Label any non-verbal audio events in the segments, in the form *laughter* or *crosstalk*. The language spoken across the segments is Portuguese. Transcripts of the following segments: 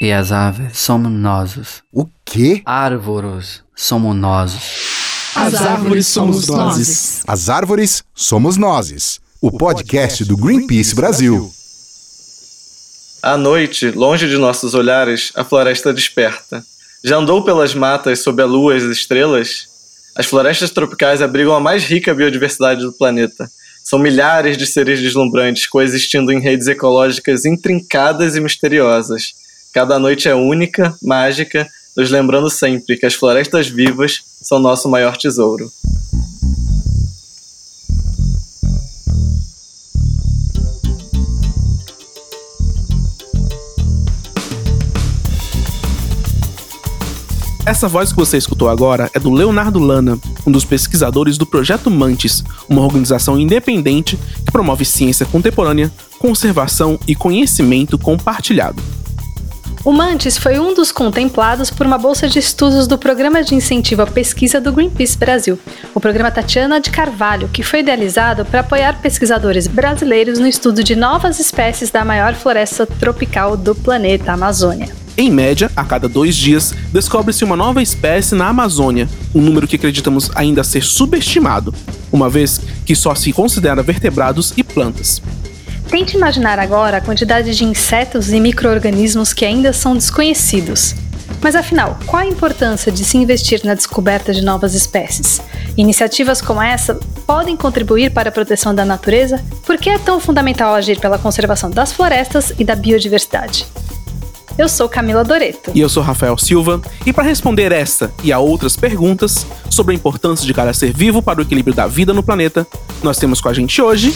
E as aves somos nós. O quê? Árvores somos nós. As árvores somos nós. As árvores somos nós. O podcast do Greenpeace Brasil. À noite, longe de nossos olhares, a floresta desperta. Já andou pelas matas sob a lua e as estrelas? As florestas tropicais abrigam a mais rica biodiversidade do planeta. São milhares de seres deslumbrantes coexistindo em redes ecológicas intrincadas e misteriosas. Cada noite é única, mágica, nos lembrando sempre que as florestas vivas são nosso maior tesouro. Essa voz que você escutou agora é do Leonardo Lana, um dos pesquisadores do Projeto Mantis, uma organização independente que promove ciência contemporânea, conservação e conhecimento compartilhado. O Mantis foi um dos contemplados por uma bolsa de estudos do Programa de Incentivo à Pesquisa do Greenpeace Brasil, o programa Tatiana de Carvalho, que foi idealizado para apoiar pesquisadores brasileiros no estudo de novas espécies da maior floresta tropical do planeta, Amazônia. Em média, a cada dois dias, descobre-se uma nova espécie na Amazônia, um número que acreditamos ainda ser subestimado, uma vez que só se considera vertebrados e plantas. Tente imaginar agora a quantidade de insetos e micro-organismos que ainda são desconhecidos. Mas afinal, qual a importância de se investir na descoberta de novas espécies? Iniciativas como essa podem contribuir para a proteção da natureza? Por que é tão fundamental agir pela conservação das florestas e da biodiversidade? Eu sou Camila Doreto. E eu sou Rafael Silva. E para responder esta e a outras perguntas sobre a importância de cada ser vivo para o equilíbrio da vida no planeta, nós temos com a gente hoje.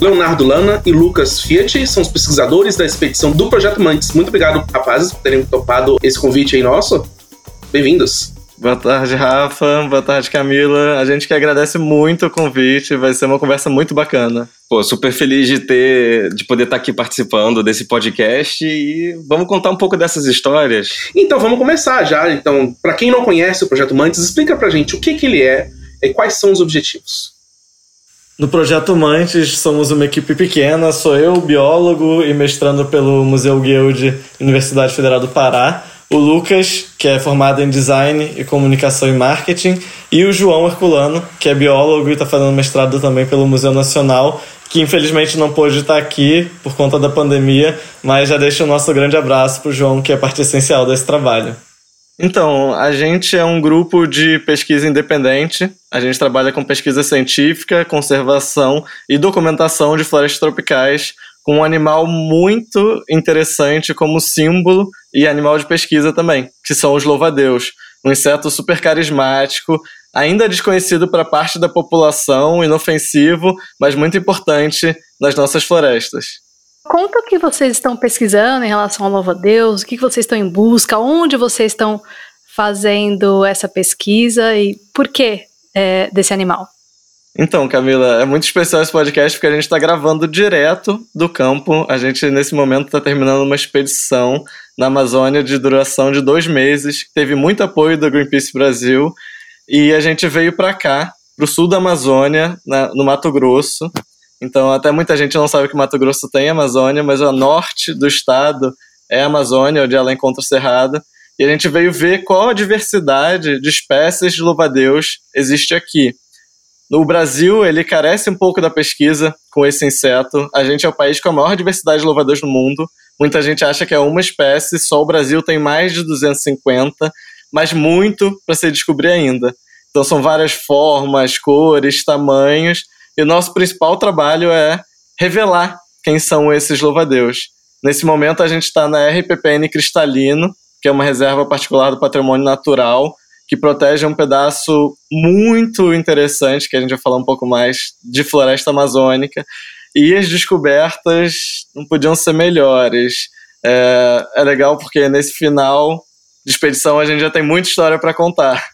Leonardo Lana e Lucas Fiat são os pesquisadores da expedição do Projeto Mantis. Muito obrigado, rapazes, por terem topado esse convite aí nosso. Bem-vindos. Boa tarde, Rafa. Boa tarde, Camila. A gente que agradece muito o convite. Vai ser uma conversa muito bacana. Pô, super feliz de ter, de poder estar aqui participando desse podcast e vamos contar um pouco dessas histórias. Então, vamos começar já. Então, para quem não conhece o Projeto Mantis, explica pra gente o que, que ele é e quais são os objetivos. No Projeto Mantis, somos uma equipe pequena. Sou eu, biólogo e mestrando pelo Museu Guild Universidade Federal do Pará o Lucas, que é formado em design e comunicação e marketing, e o João Herculano, que é biólogo e está fazendo mestrado também pelo Museu Nacional, que infelizmente não pôde estar aqui por conta da pandemia, mas já deixa o nosso grande abraço para o João, que é parte essencial desse trabalho. Então, a gente é um grupo de pesquisa independente. A gente trabalha com pesquisa científica, conservação e documentação de florestas tropicais com um animal muito interessante como símbolo e animal de pesquisa também, que são os louvadeus. Um inseto super carismático, ainda desconhecido para parte da população, inofensivo, mas muito importante nas nossas florestas. Conta o que vocês estão pesquisando em relação ao louva-deus, o que vocês estão em busca, onde vocês estão fazendo essa pesquisa e por que é, desse animal. Então, Camila, é muito especial esse podcast porque a gente está gravando direto do campo. A gente, nesse momento, está terminando uma expedição na Amazônia de duração de dois meses. Teve muito apoio do Greenpeace Brasil. E a gente veio para cá, para o sul da Amazônia, na, no Mato Grosso. Então, até muita gente não sabe que Mato Grosso tem Amazônia, mas o norte do estado é a Amazônia, onde ela encontra o Cerrado. E a gente veio ver qual a diversidade de espécies de louva-a-Deus existe aqui. No Brasil, ele carece um pouco da pesquisa com esse inseto. A gente é o país com a maior diversidade de louvadores do mundo. Muita gente acha que é uma espécie, só o Brasil tem mais de 250, mas muito para se descobrir ainda. Então são várias formas, cores, tamanhos, e o nosso principal trabalho é revelar quem são esses louvadeus. Nesse momento a gente está na RPPN Cristalino, que é uma reserva particular do patrimônio natural, que protege um pedaço muito interessante, que a gente vai falar um pouco mais, de floresta amazônica. E as descobertas não podiam ser melhores. É, é legal porque nesse final de expedição a gente já tem muita história para contar.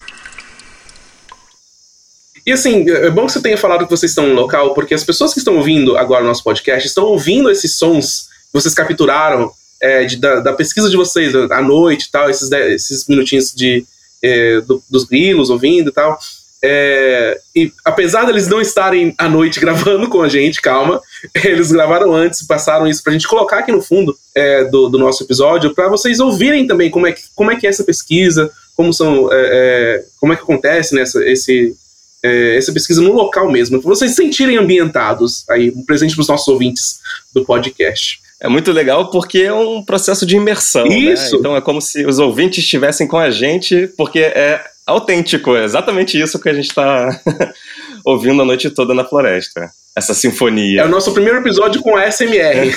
E assim, é bom que você tenha falado que vocês estão no local, porque as pessoas que estão ouvindo agora o nosso podcast estão ouvindo esses sons que vocês capturaram é, de, da, da, pesquisa de vocês à noite e tal, esses, esses minutinhos de, é, do, dos grilos ouvindo e tal. É, e apesar deles não estarem à noite *laughs* gravando com a gente, calma, eles gravaram antes, passaram isso pra gente colocar aqui no fundo é, do, do, nosso episódio, para vocês ouvirem também como é, que, como é que é essa pesquisa, como são, é, é como é que acontece nessa, né, esse, é, essa pesquisa no local mesmo, para vocês se sentirem ambientados aí, um presente para os nossos ouvintes do podcast. É muito legal porque é um processo de imersão. Né? Isso. Né? Então é como se os ouvintes estivessem com a gente, porque é autêntico, é exatamente isso que a gente está *laughs* ouvindo a noite toda na floresta. Essa sinfonia. É o nosso primeiro episódio com a SMR.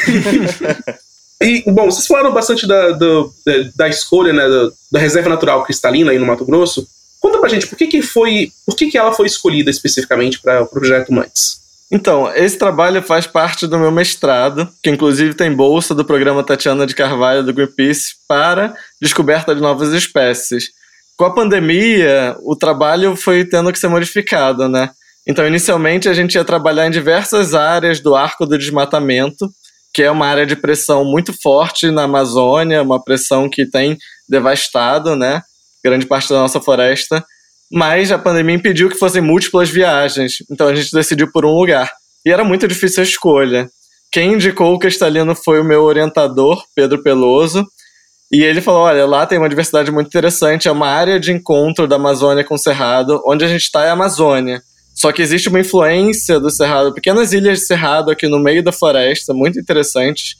*laughs* e, bom, vocês falaram bastante da, da, da escolha né, da, da, reserva natural cristalina aí no Mato Grosso. Conta pra gente, por que, que foi. Por que, que ela foi escolhida especificamente para o projeto Mantes? Então, esse trabalho faz parte do meu mestrado, que inclusive tem bolsa do programa Tatiana de Carvalho do Greenpeace para descoberta de novas espécies com a pandemia, o trabalho foi tendo que ser modificado, né? Então, inicialmente, a gente ia trabalhar em diversas áreas do arco do desmatamento, que é uma área de pressão muito forte na Amazônia, uma pressão que tem devastado, né? Grande parte da nossa floresta. Mas a pandemia impediu que fossem múltiplas viagens, então a gente decidiu por um lugar. E era muito difícil a escolha. Quem indicou o cristalino foi o meu orientador, Pedro Peloso, e ele falou: olha, lá tem uma diversidade muito interessante, é uma área de encontro da Amazônia com o Cerrado. Onde a gente está é a Amazônia. Só que existe uma influência do Cerrado, pequenas ilhas de Cerrado aqui no meio da floresta, muito interessantes.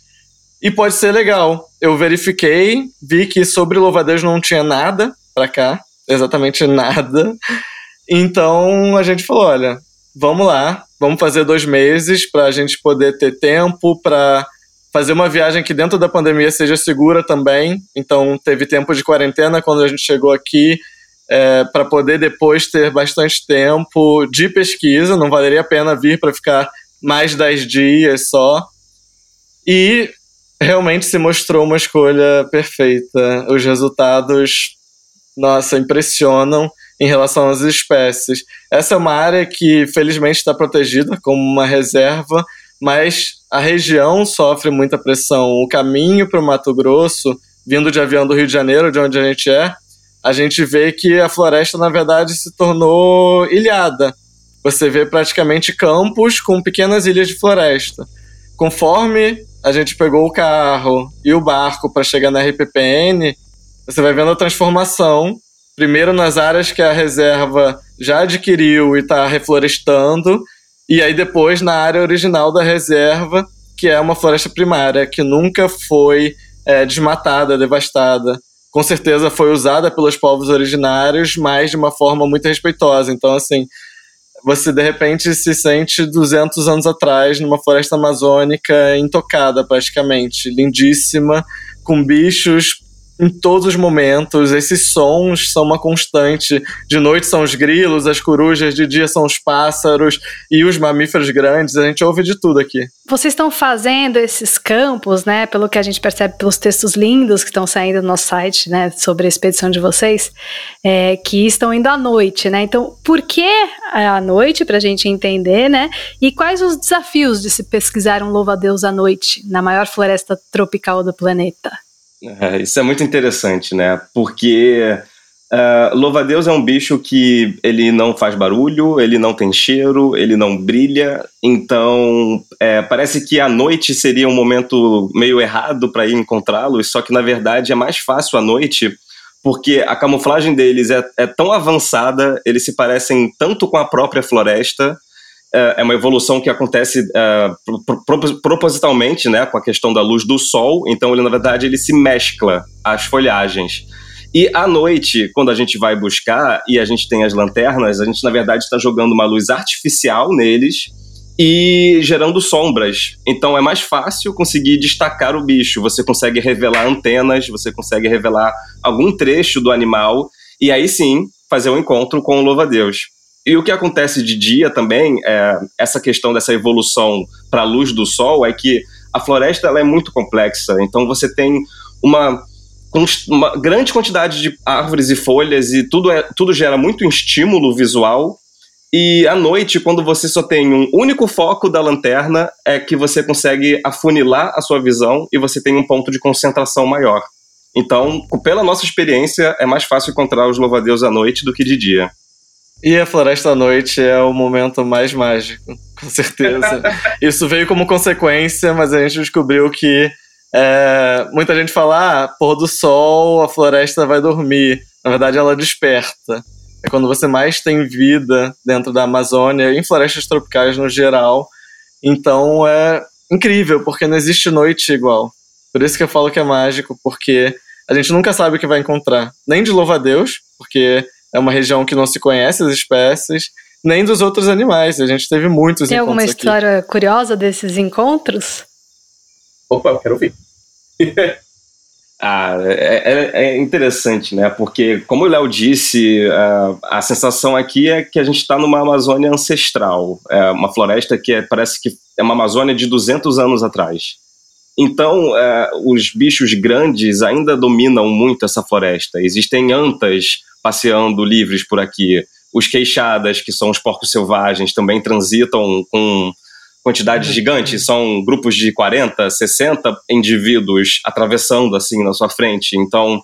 E pode ser legal. Eu verifiquei, vi que sobre Louvadeus não tinha nada para cá, exatamente nada. Então a gente falou: olha, vamos lá, vamos fazer dois meses para a gente poder ter tempo para fazer uma viagem que dentro da pandemia seja segura também. Então, teve tempo de quarentena quando a gente chegou aqui, é, para poder depois ter bastante tempo de pesquisa. Não valeria a pena vir para ficar mais 10 dias só. E realmente se mostrou uma escolha perfeita. Os resultados, nossa, impressionam em relação às espécies. Essa é uma área que, felizmente, está protegida como uma reserva, mas a região sofre muita pressão. O caminho para o Mato Grosso, vindo de avião do Rio de Janeiro, de onde a gente é, a gente vê que a floresta, na verdade, se tornou ilhada. Você vê praticamente campos com pequenas ilhas de floresta. Conforme a gente pegou o carro e o barco para chegar na RPPN, você vai vendo a transformação. Primeiro nas áreas que a reserva já adquiriu e está reflorestando, e aí depois na área original da reserva, que é uma floresta primária, que nunca foi é, desmatada, devastada. Com certeza foi usada pelos povos originários, mas de uma forma muito respeitosa. Então, assim, você de repente se sente 200 anos atrás numa floresta amazônica intocada praticamente, lindíssima, com bichos em todos os momentos. Esses sons são uma constante. De noite são os grilos, as corujas, de dia são os pássaros e os mamíferos grandes. A gente ouve de tudo aqui. Vocês estão fazendo esses campos, né? Pelo que a gente percebe pelos textos lindos que estão saindo no nosso site, né? Sobre a expedição de vocês, é, que estão indo à noite, né? Então, por que à noite, para a gente entender, né? E quais os desafios de se pesquisar um louva-a-Deus à noite na maior floresta tropical do planeta? É, isso é muito interessante, né? Porque uh, louva-a-Deus é um bicho que ele não faz barulho, ele não tem cheiro, ele não brilha, então é, parece que a noite seria um momento meio errado para ir encontrá-los, só que na verdade é mais fácil à noite porque a camuflagem deles é, é tão avançada, eles se parecem tanto com a própria floresta é, é uma evolução que acontece uh, propositalmente, né, com a questão da luz do sol. Então, ele na verdade ele se mescla às folhagens. E à noite, quando a gente vai buscar e a gente tem as lanternas, a gente na verdade está jogando uma luz artificial neles e gerando sombras. Então é mais fácil conseguir destacar o bicho. Você consegue revelar antenas, você consegue revelar algum trecho do animal e aí sim fazer o um encontro com o louva-a-Deus. E o que acontece de dia também, é, essa questão dessa evolução para a luz do sol, é que a floresta ela é muito complexa. Então você tem uma, uma grande quantidade de árvores e folhas e tudo, é, tudo gera muito estímulo visual. E à noite, quando você só tem um único foco da lanterna, é que você consegue afunilar a sua visão e você tem um ponto de concentração maior. Então, pela nossa experiência, é mais fácil encontrar os louva-a-Deus à noite do que de dia. E a Floresta à Noite é o momento mais mágico, *laughs* com certeza. Isso veio como consequência, mas a gente descobriu que é, muita gente fala, ah, pôr do sol, a floresta vai dormir. Na verdade, ela desperta. É quando você mais tem vida dentro da Amazônia, em florestas tropicais no geral. Então é incrível, porque não existe noite igual. Por isso que eu falo que é mágico, porque a gente nunca sabe o que vai encontrar. Nem de louva-a-Deus, porque é uma região que não se conhece as espécies, nem dos outros animais. A gente teve muitos Tem encontros alguma história curiosa desses encontros? Opa, eu quero ouvir. *laughs* Ah, é, é, é, interessante, né? Porque, como o Léo disse, a, a, sensação aqui é que a gente está numa Amazônia ancestral. É uma floresta que é, parece que é uma Amazônia de 200 anos atrás. Então, é, os bichos grandes ainda dominam muito essa floresta. Existem antas passeando livres por aqui. Os queixadas, que são os porcos selvagens, também transitam com quantidades gigantes, são grupos de 40, 60 indivíduos atravessando assim na sua frente. Então,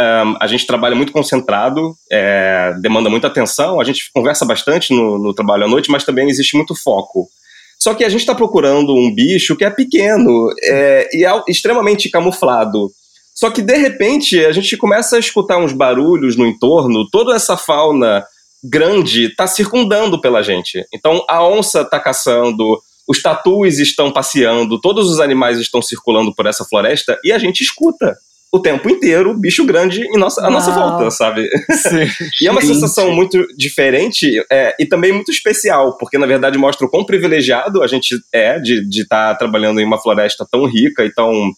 um, a gente trabalha muito concentrado, é, demanda muita atenção, a gente conversa bastante no, no, trabalho à noite, mas também existe muito foco. Só que a gente está procurando um bicho que é pequeno é, e é extremamente camuflado. Só que de repente a gente começa a escutar uns barulhos no entorno, toda essa fauna grande está circundando pela gente. Então a onça está caçando, os tatus estão passeando, todos os animais estão circulando por essa floresta e a gente escuta o tempo inteiro bicho grande em nossa, à nossa volta, sabe? e é uma sensação muito diferente é, e também muito especial, porque na verdade mostra o quão privilegiado a gente é de estar tá trabalhando em uma floresta tão rica e tão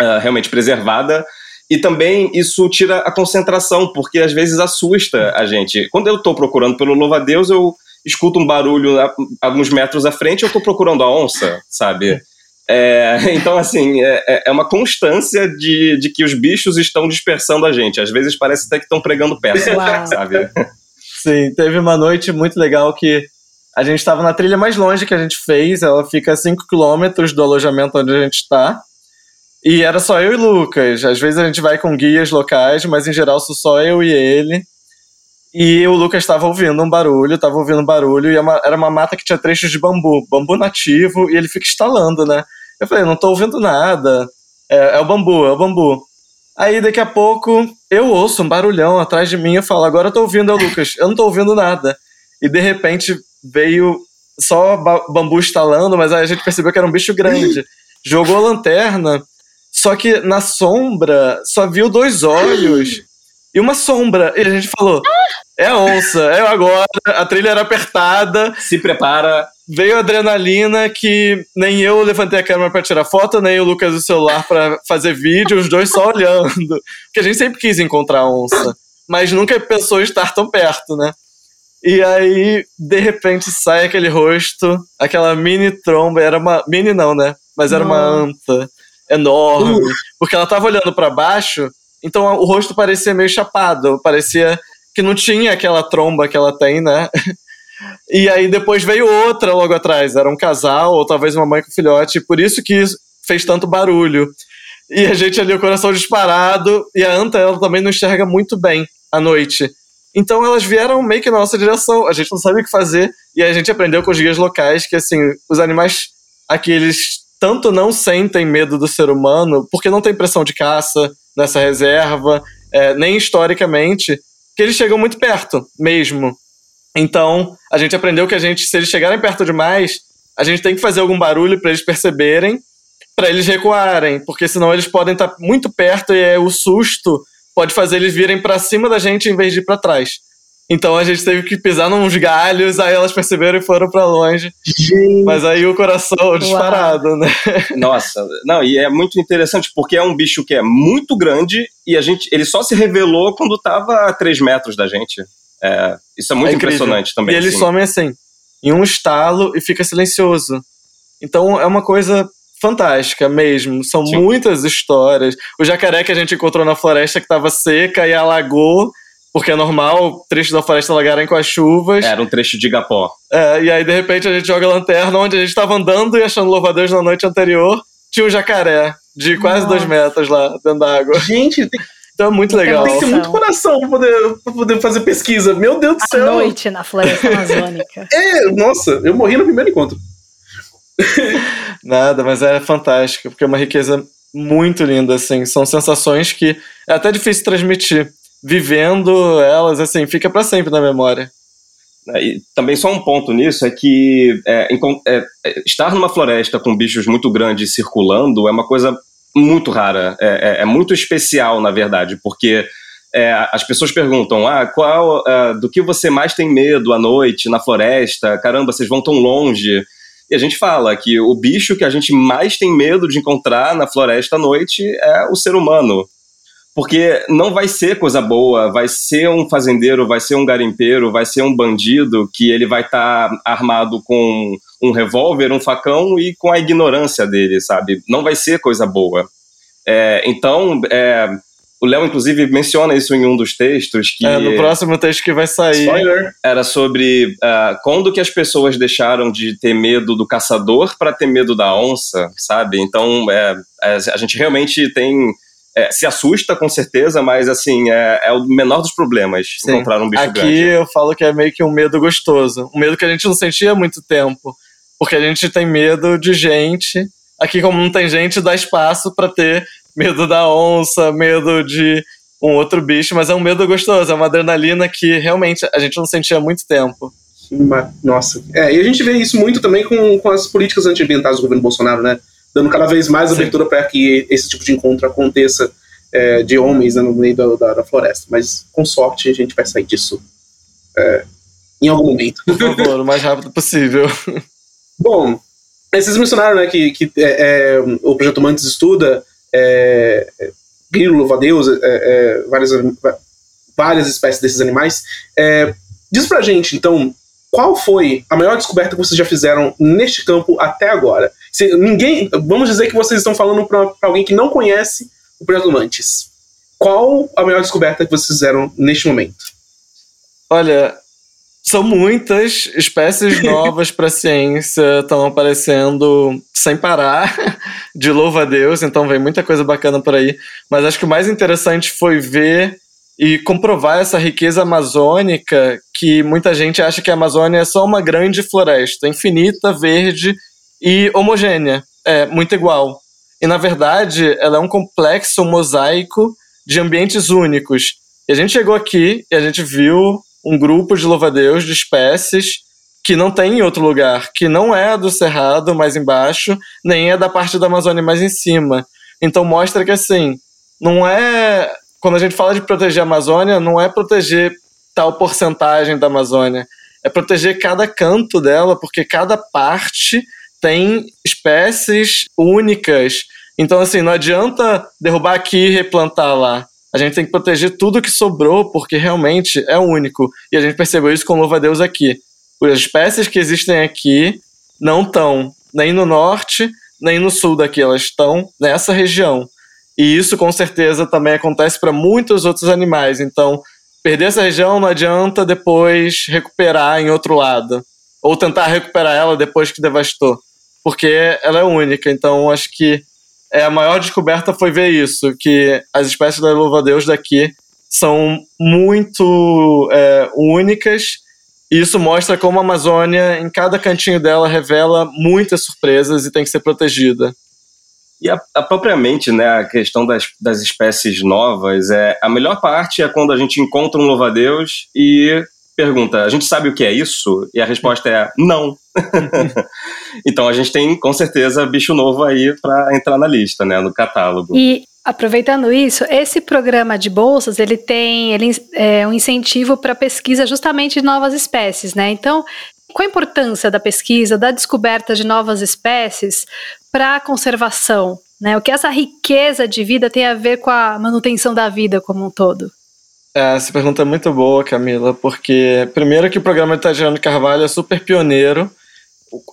uh, realmente preservada. E também isso tira a concentração, porque às vezes assusta a gente. Quando eu estou procurando pelo louva-a-Deus, eu escuto um barulho a, alguns metros à frente, eu estou procurando a onça, sabe? É, *laughs* então, assim, é, é, é uma constância de, de que os bichos estão dispersando a gente. Às vezes parece até que estão pregando peça, sabe? Sim, teve uma noite muito legal que a gente estava na trilha mais longe que a gente fez, ela fica a 5 quilômetros do alojamento onde a gente está. E era só eu e Lucas. Às vezes a gente vai com guias locais, mas em geral sou só eu e ele. E o Lucas estava ouvindo um barulho, estava ouvindo um barulho, e é era uma mata que tinha trechos de bambu, bambu nativo, e ele fica estalando, né? Eu falei, não tô ouvindo nada. É, é o bambu, é o bambu. Aí daqui a pouco eu ouço um barulhão atrás de mim e falo, agora eu tô ouvindo, é o Lucas. Eu não tô ouvindo nada. E de repente veio só bambu estalando, mas aí a gente percebeu que era um bicho grande. Jogou a lanterna, só que na sombra só viu dois olhos e uma sombra. E a gente falou: é a onça, é agora. A trilha era apertada. Se prepara. Veio a adrenalina que nem eu levantei a câmera para tirar foto, nem o Lucas o celular para fazer vídeo, os dois só olhando. Porque a gente sempre quis encontrar a onça, mas nunca pensou em estar tão perto, né? E aí, de repente, sai aquele rosto, aquela mini tromba, era uma. Mini não, né? Mas era uma anta enorme. Uh. Porque ela tava olhando para baixo então o rosto parecia meio chapado, parecia que não tinha aquela tromba que ela tem, né? *laughs* E aí depois veio outra logo atrás, era um casal, ou talvez uma mãe com filhote, por isso que fez tanto barulho. E a gente ali, o coração disparado, e a anta, ela também não enxerga muito bem à noite. Então elas vieram meio que na nossa direção, a gente não sabia o que fazer, e a gente aprendeu com os guias locais que, assim, os animais aqui, eles tanto não sentem medo do ser humano, porque não tem pressão de caça, nessa reserva, é, nem historicamente, que eles chegam muito perto mesmo. Então, a gente aprendeu que a gente, se eles chegarem perto demais, a gente tem que fazer algum barulho para eles perceberem, para eles recuarem, porque senão eles podem estar tá muito perto e é, o susto pode fazer eles virem para cima da gente em vez de ir para trás. Então a gente teve que pisar nos galhos, aí elas perceberam e foram para longe. Gente. Mas aí o coração disparado, Uau. né? Nossa, não, e é muito interessante porque é um bicho que é muito grande e a gente, ele só se revelou quando tava a 3 metros da gente. É, isso é muito é impressionante também. E ele sim. some assim, em um estalo e fica silencioso. Então é uma coisa fantástica mesmo. São sim. muitas histórias. O jacaré que a gente encontrou na floresta que estava seca e alagou porque é normal o trecho da floresta alagarem com as chuvas. Era um trecho de Igapó. É, e aí de repente a gente joga a lanterna onde a gente estava andando e achando louva-a-Deus na noite anterior, tinha um jacaré de quase Nossa. dois metros lá dentro da água. Gente, tem, Então é muito legal. Tem que ter muito coração pra poder, pra poder fazer pesquisa. Meu Deus do À céu. noite na floresta amazônica. *laughs* É, nossa, eu morri no primeiro encontro. *laughs* Nada, mas é fantástico, porque é uma riqueza muito linda, assim. São sensações que é até difícil transmitir. Vivendo elas, assim, fica para sempre na memória. É, E também só um ponto nisso é que é, é, é, estar numa floresta com bichos muito grandes circulando é uma coisa muito rara, é, é- é muito especial, na verdade, porque é, as pessoas perguntam, ah, qual, do que você mais tem medo à noite na floresta? Caramba, vocês vão tão longe. E a gente fala que o bicho que a gente mais tem medo de encontrar na floresta à noite é o ser humano. Porque não vai ser coisa boa, vai ser um fazendeiro, vai ser um garimpeiro, vai ser um bandido que ele vai estar armado com um revólver, um facão e com a ignorância dele, sabe? Não vai ser coisa boa. É, então, é, o Léo, inclusive, menciona isso em um dos textos, que É, no próximo texto que vai sair. Spoiler. era sobre ah, quando que as pessoas deixaram de ter medo do caçador para ter medo da onça, sabe? Então, é, é, a gente realmente tem é, se assusta com certeza, mas assim é, é o menor dos problemas Sim. encontrar um bicho Aqui grande. eu falo que é meio que um medo gostoso. Um medo que a gente não sentia há muito tempo. Porque a gente tem medo de gente. Aqui, como não tem gente, dá espaço para ter medo da onça, medo de um outro bicho, mas é um medo gostoso, é uma adrenalina que realmente a gente não sentia há muito tempo. Nossa. É, e a gente vê isso muito também com, com as políticas antiambientais do governo Bolsonaro, né? Dando cada vez mais Sim. abertura para que esse tipo de encontro aconteça é, de homens né, no meio da, da- da floresta. Mas, com sorte, a gente vai sair disso é, em algum momento. Por favor, o mais rápido possível. *laughs* Bom, vocês mencionaram né, que, que é, é, o Projeto Mantis estuda é, grilo, louva-a-Deus, é, é, várias, várias espécies desses animais. Diz pra gente, então, qual foi a maior descoberta que vocês já fizeram neste campo até agora? Se ninguém, vamos dizer que vocês estão falando para alguém que não conhece o Projeto Mantis. Qual a maior descoberta que vocês fizeram neste momento? Olha, são muitas espécies *laughs* novas para a ciência, estão aparecendo sem parar, *laughs* de louva a Deus, então vem muita coisa bacana por aí. Mas acho que o mais interessante foi ver e comprovar essa riqueza amazônica que muita gente acha que a Amazônia é só uma grande floresta, infinita, verde e homogênea, é muito igual. E na verdade, ela é um complexo um mosaico de ambientes únicos. E a gente chegou aqui e a gente viu um grupo de louva-a-Deus de espécies que não tem em outro lugar, que não é do Cerrado mais embaixo, nem é da parte da Amazônia mais em cima. Então mostra que assim, não é quando a gente fala de proteger a Amazônia, não é proteger tal porcentagem da Amazônia, é proteger cada canto dela, porque cada parte tem espécies únicas. Então assim, não adianta derrubar aqui e replantar lá. A gente tem que proteger tudo que sobrou, porque realmente é único. E a gente percebeu isso com louva-a-Deus aqui. As espécies que existem aqui não estão nem no norte, nem no sul daqui, elas estão nessa região. E isso com certeza também acontece para muitos outros animais. Então, perder essa região não adianta depois recuperar em outro lado. Ou tentar recuperar ela depois que devastou. Porque ela é única. Então, acho que é, a maior descoberta foi ver isso, que as espécies da louva-a-Deus daqui são muito é, únicas, e isso mostra como a Amazônia, em cada cantinho dela, revela muitas surpresas e tem que ser protegida. E a, a propriamente, né, a questão das, das espécies novas, é a melhor parte é quando a gente encontra um louva-a-Deus e pergunta, a gente sabe o que é isso? E a resposta é não. *laughs* então a gente tem com certeza bicho novo aí para entrar na lista, né, no catálogo. E aproveitando isso, esse programa de bolsas ele tem ele é um incentivo para pesquisa justamente de novas espécies, né? Então, qual a importância da pesquisa, da descoberta de novas espécies para a conservação? Né? O que essa riqueza de vida tem a ver com a manutenção da vida como um todo? É, essa pergunta é muito boa, Camila, porque primeiro que o programa de Tatiana Carvalho é super pioneiro.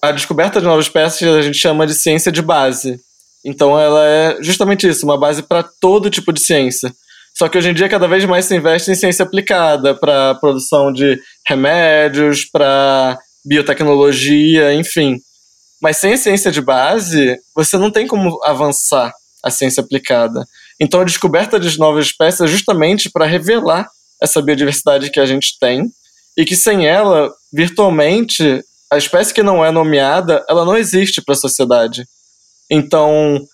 A descoberta de novas espécies a gente chama de ciência de base. Então ela é justamente isso, uma base para todo tipo de ciência. Só que hoje em dia cada vez mais se investe em ciência aplicada para produção de remédios, para biotecnologia, enfim. Mas sem ciência de base, você não tem como avançar a ciência aplicada. Então a descoberta de novas espécies é justamente para revelar essa biodiversidade que a gente tem e que sem ela, virtualmente, a espécie que não é nomeada, ela não existe para a sociedade. Então,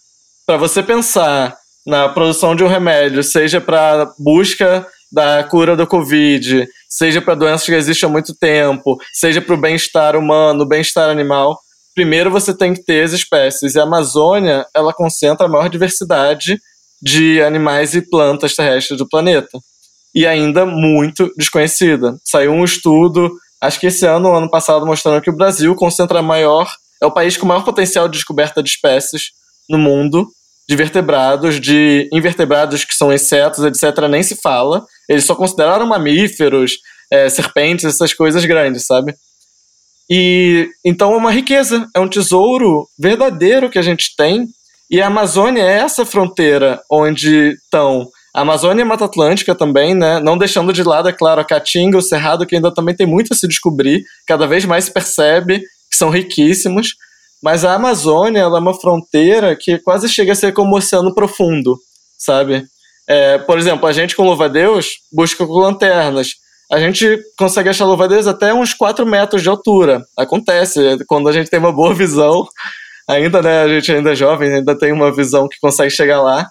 para você pensar na produção de um remédio, seja para busca da cura do Covid, seja para doenças que existem há muito tempo, seja para o bem-estar humano, bem-estar animal, primeiro você tem que ter as espécies. E a Amazônia, ela concentra a maior diversidade de animais e plantas terrestres do planeta. E ainda muito desconhecida. Saiu um estudo, acho que esse ano, ano passado, mostrando que o Brasil concentra a maior, é o país com maior potencial de descoberta de espécies no mundo, de vertebrados, de invertebrados que são insetos, etc., nem se fala. Eles só consideraram mamíferos, é, serpentes, essas coisas grandes, sabe? E então é uma riqueza, é um tesouro verdadeiro que a gente tem. E a Amazônia é essa fronteira onde estão a Amazônia e a Mata Atlântica também, né? Não deixando de lado, é claro, a Caatinga, o Cerrado, que ainda também tem muito a se descobrir. Cada vez mais se percebe que são riquíssimos. Mas a Amazônia ela é uma fronteira que quase chega a ser como o oceano profundo, sabe? É, por exemplo, a gente com louva-a-Deus busca com lanternas. A gente consegue achar louva-a-Deus até uns 4 metros de altura. Acontece, quando a gente tem uma boa visão, ainda, né, a gente ainda é jovem, ainda tem uma visão que consegue chegar lá.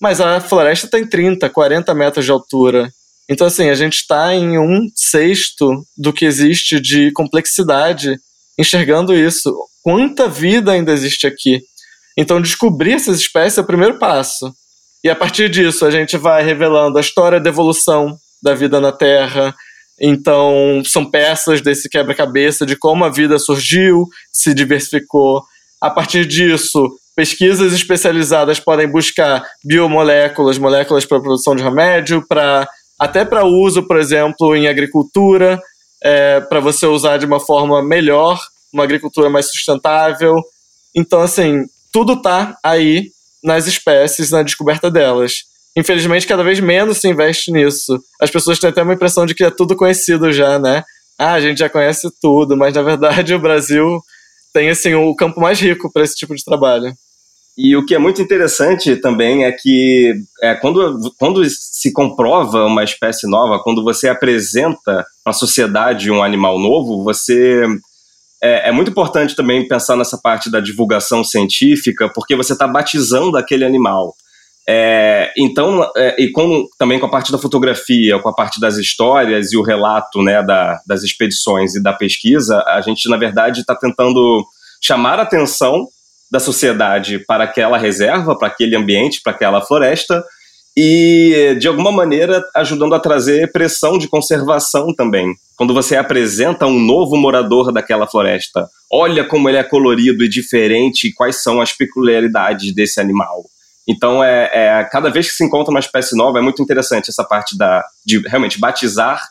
Mas a floresta tem 30, 40 metros de altura. Então, assim, a gente está em um sexto do que existe de complexidade enxergando isso. Quanta vida ainda existe aqui? Então, descobrir essas espécies é o primeiro passo. E a partir disso, a gente vai revelando a história da evolução da vida na Terra. Então, são peças desse quebra-cabeça de como a vida surgiu, se diversificou. A partir disso, pesquisas especializadas podem buscar biomoléculas, moléculas para produção de remédio, para até para uso, por exemplo, em agricultura, é, para você usar de uma forma melhor, uma agricultura mais sustentável. Então, assim, tudo está aí nas espécies, na descoberta delas. Infelizmente, cada vez menos se investe nisso. As pessoas têm até uma impressão de que é tudo conhecido já, né? Ah, a gente já conhece tudo, mas na verdade o Brasil tem assim o campo mais rico para esse tipo de trabalho. E o que é muito interessante também é que é, quando, quando se comprova uma espécie nova, quando você apresenta à sociedade um animal novo, você é, é, muito importante também pensar nessa parte da divulgação científica, porque você está batizando aquele animal. É, então, é, e também com a parte da fotografia, com a parte das histórias e o relato né, da, das expedições e da pesquisa, a gente, na verdade, está tentando chamar a atenção da sociedade para aquela reserva, para aquele ambiente, para aquela floresta, e de alguma maneira ajudando a trazer pressão de conservação também. Quando você apresenta um novo morador daquela floresta, olha como ele é colorido e diferente e quais são as peculiaridades desse animal. Então, é, é cada vez que se encontra uma espécie nova, é muito interessante essa parte da, de realmente batizar,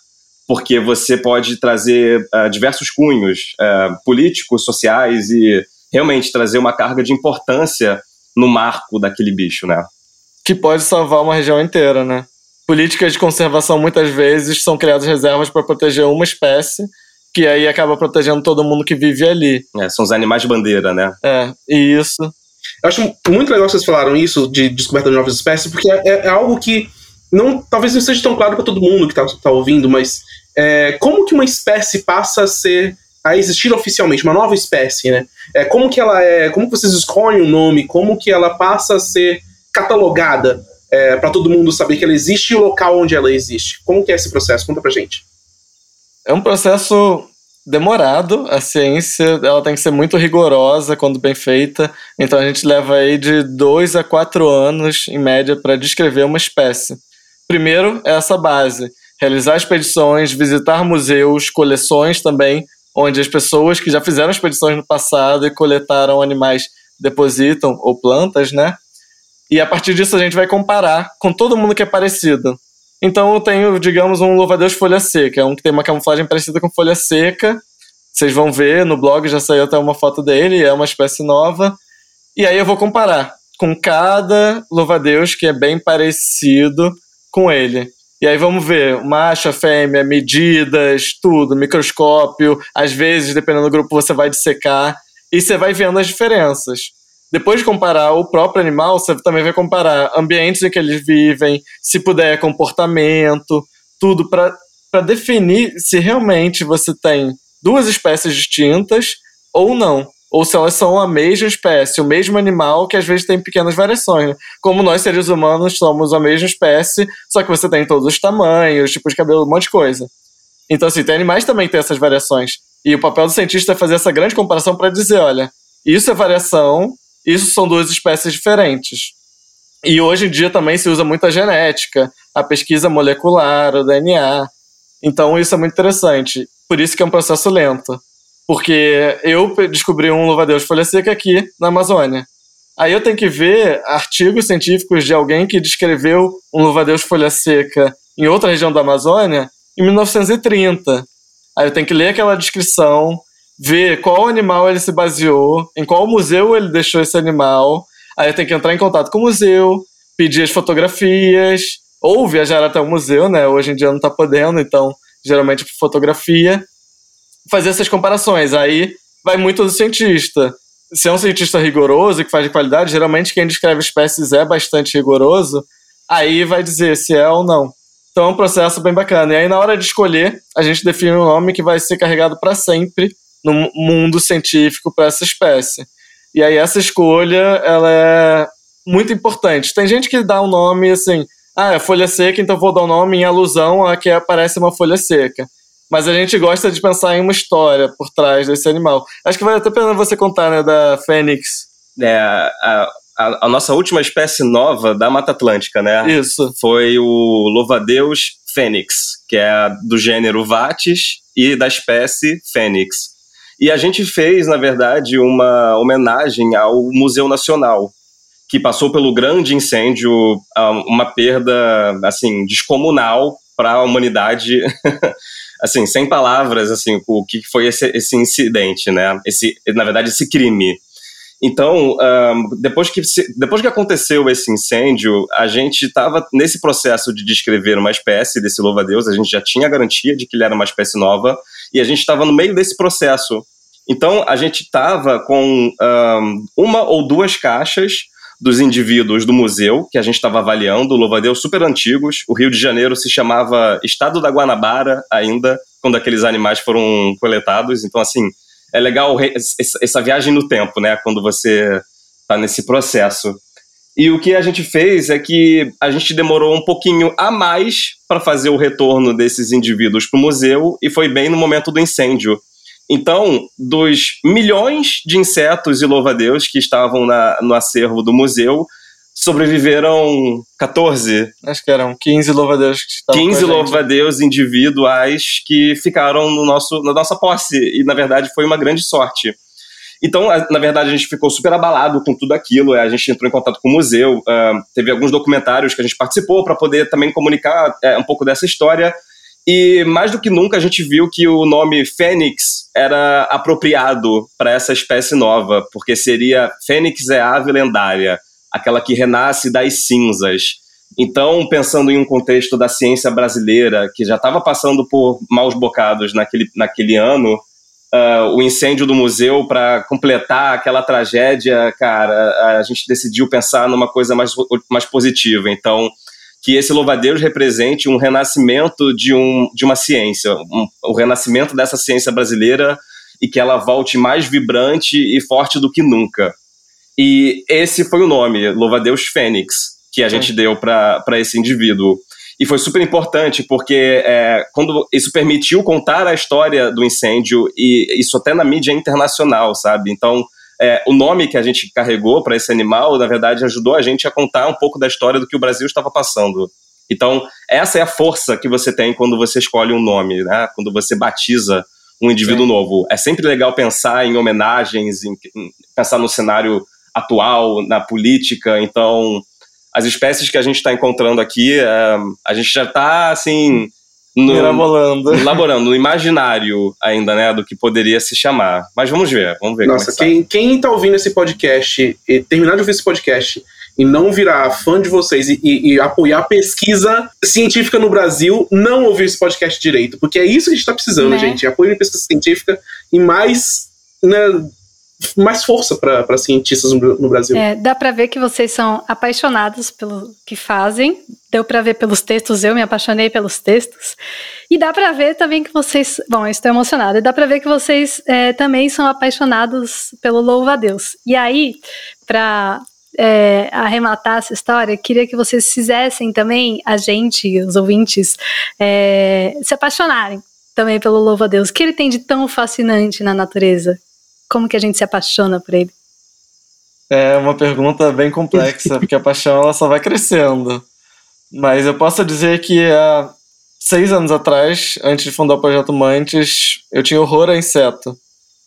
porque você pode trazer uh, diversos cunhos uh, políticos, sociais e realmente trazer uma carga de importância no marco daquele bicho, né? Que pode salvar uma região inteira, né? Políticas de conservação muitas vezes são criadas reservas para proteger uma espécie, que aí acaba protegendo todo mundo que vive ali. É, são os animais de bandeira, né? É, e isso. Eu acho muito legal que vocês falaram isso de descoberta de novas espécies, porque é, é algo que não, talvez não seja tão claro para todo mundo que está tá ouvindo, mas é, como que uma espécie passa a ser a existir oficialmente, uma nova espécie, né? É, como que ela é, como vocês escolhem o nome, como que ela passa a ser catalogada é, para todo mundo saber que ela existe e o local onde ela existe. Como que é esse processo? Conta pra gente. É um processo demorado, a ciência ela tem que ser muito rigorosa quando bem feita, então a gente leva aí de dois a quatro anos, em média, para descrever uma espécie. Primeiro é essa base, realizar expedições, visitar museus, coleções também, onde as pessoas que já fizeram expedições no passado e coletaram animais depositam, ou plantas, né? E a partir disso a gente vai comparar com todo mundo que é parecido. Então eu tenho, digamos, um louva-a-Deus folha seca, é um que tem uma camuflagem parecida com folha seca. Vocês vão ver, no blog já saiu até uma foto dele, é uma espécie nova. E aí eu vou comparar com cada louva-a-Deus que é bem parecido com ele. E aí vamos ver, macho, fêmea, medidas, tudo, microscópio. Às vezes, dependendo do grupo, você vai dissecar e você vai vendo as diferenças. Depois de comparar o próprio animal, você também vai comparar ambientes em que eles vivem, se puder, comportamento, tudo para definir se realmente você tem duas espécies distintas ou não. Ou se elas são a mesma espécie, o mesmo animal, que às vezes tem pequenas variações. Né? Como nós, seres humanos, somos a mesma espécie, só que você tem todos os tamanhos, tipos de cabelo, um monte de coisa. Então, assim, tem animais também têm essas variações. E o papel do cientista é fazer essa grande comparação para dizer: olha, isso é variação, isso são duas espécies diferentes. E hoje em dia também se usa muito a genética, a pesquisa molecular, o DNA. Então isso é muito interessante. Por isso que é um processo lento. Porque eu descobri um louva-a-Deus folha seca aqui na Amazônia. Aí eu tenho que ver artigos científicos de alguém que descreveu um louva-a-Deus folha seca em outra região da Amazônia em 1930. Aí eu tenho que ler aquela descrição, ver qual animal ele se baseou, em qual museu ele deixou esse animal. Aí tenho que entrar em contato com o museu, pedir as fotografias, ou viajar até o museu, né? Hoje em dia não tá podendo, então geralmente fotografia. Fazer essas comparações. Aí vai muito do cientista. Se é um cientista rigoroso que faz de qualidade, geralmente quem descreve espécies é bastante rigoroso, aí vai dizer se é ou não. Então é um processo bem bacana. E aí, na hora de escolher, a gente define um nome que vai ser carregado para sempre no mundo científico para essa espécie. E aí, essa escolha ela é muito importante. Tem gente que dá um nome assim, ah, é folha seca, então vou dar um nome em alusão a que aparece uma folha seca. Mas a gente gosta de pensar em uma história por trás desse animal. Acho que vale até a pena você contar, né, da Fênix. É, a, a, a, nossa última espécie nova da Mata Atlântica, né? Isso. Foi o louva-a-Deus fênix, que é do gênero Vates e da espécie fênix. E a gente fez, na verdade, uma homenagem ao Museu Nacional, que passou pelo grande incêndio, uma perda assim descomunal para a humanidade, *laughs* assim sem palavras, assim o que foi esse, esse incidente, né? Esse, na verdade, esse crime. Então, um, depois, que, depois que aconteceu esse incêndio, a gente estava nesse processo de descrever uma espécie desse louva-a-Deus, a gente já tinha garantia de que ele era uma espécie nova, e a gente estava no meio desse processo. Então, a gente estava com um, uma ou duas caixas dos indivíduos do museu que a gente estava avaliando, louva-a-Deus super antigos. O Rio de Janeiro se chamava Estado da Guanabara ainda, quando aqueles animais foram coletados. Então, assim, é legal essa viagem no tempo, né? Quando você está nesse processo. E o que a gente fez é que a gente demorou um pouquinho a mais para fazer o retorno desses indivíduos para o museu e foi bem no momento do incêndio. Então, dos milhões de insetos e louva-a-Deus que estavam na, no acervo do museu, sobreviveram 14. Acho que eram 15 louva-a-Deus que estavam 15 louva-a-Deus individuais que ficaram no nosso, na nossa posse. E, na verdade, foi uma grande sorte. Então, na verdade, a gente ficou super abalado com tudo aquilo. É, a gente entrou em contato com o museu, uh, teve alguns documentários que a gente participou para poder também comunicar uh, um pouco dessa história. E mais do que nunca a gente viu que o nome Fênix era apropriado para essa espécie nova, porque seria Fênix é ave lendária aquela que renasce das cinzas. Então, pensando em um contexto da ciência brasileira, que já estava passando por maus bocados naquele, naquele ano, uh, o incêndio do museu, para completar aquela tragédia, cara, a gente decidiu pensar numa coisa mais, mais positiva. Então, que esse louva-a-Deus represente um renascimento de, um, de uma ciência, um, o renascimento dessa ciência brasileira e que ela volte mais vibrante e forte do que nunca. E esse foi o nome, Louva-Deus Fênix, que a gente é. deu para esse indivíduo. E foi super importante porque é, quando isso permitiu contar a história do incêndio e isso até na mídia internacional, sabe? Então, é, o nome que a gente carregou para esse animal, na verdade, ajudou a gente a contar um pouco da história do que o Brasil estava passando. Então, essa é a força que você tem quando você escolhe um nome, né? Quando você batiza um indivíduo Sim. novo. É sempre legal pensar em homenagens, em, em pensar no cenário atual na política. Então, as espécies que a gente está encontrando aqui, é, a gente já está assim. No, elaborando. *laughs* elaborando, no imaginário ainda, né, do que poderia se chamar. Mas vamos ver, vamos ver. Nossa, é quem, está quem tá ouvindo esse podcast e terminar de ouvir esse podcast e não virar fã de vocês e, e, e, apoiar a pesquisa científica no Brasil, não ouvir esse podcast direito. Porque é isso que a gente está precisando, né? gente. Apoio em pesquisa científica e mais né, mais força para cientistas no, Brasil. É, dá para ver que vocês são apaixonados pelo que fazem. Deu para ver pelos textos, eu me apaixonei pelos textos. E dá para ver também que vocês. Bom, estou emocionada. Dá para ver que vocês é, também são apaixonados pelo louva a Deus. E aí, para é, arrematar essa história, queria que vocês fizessem também a gente, os ouvintes, é, se apaixonarem também pelo louva a Deus. O que ele tem de tão fascinante na natureza? Como que a gente se apaixona por ele? É uma pergunta bem complexa, *laughs* porque a paixão ela só vai crescendo. Mas eu posso dizer que há seis anos atrás, antes de fundar o Projeto Mantis, eu tinha horror a inseto.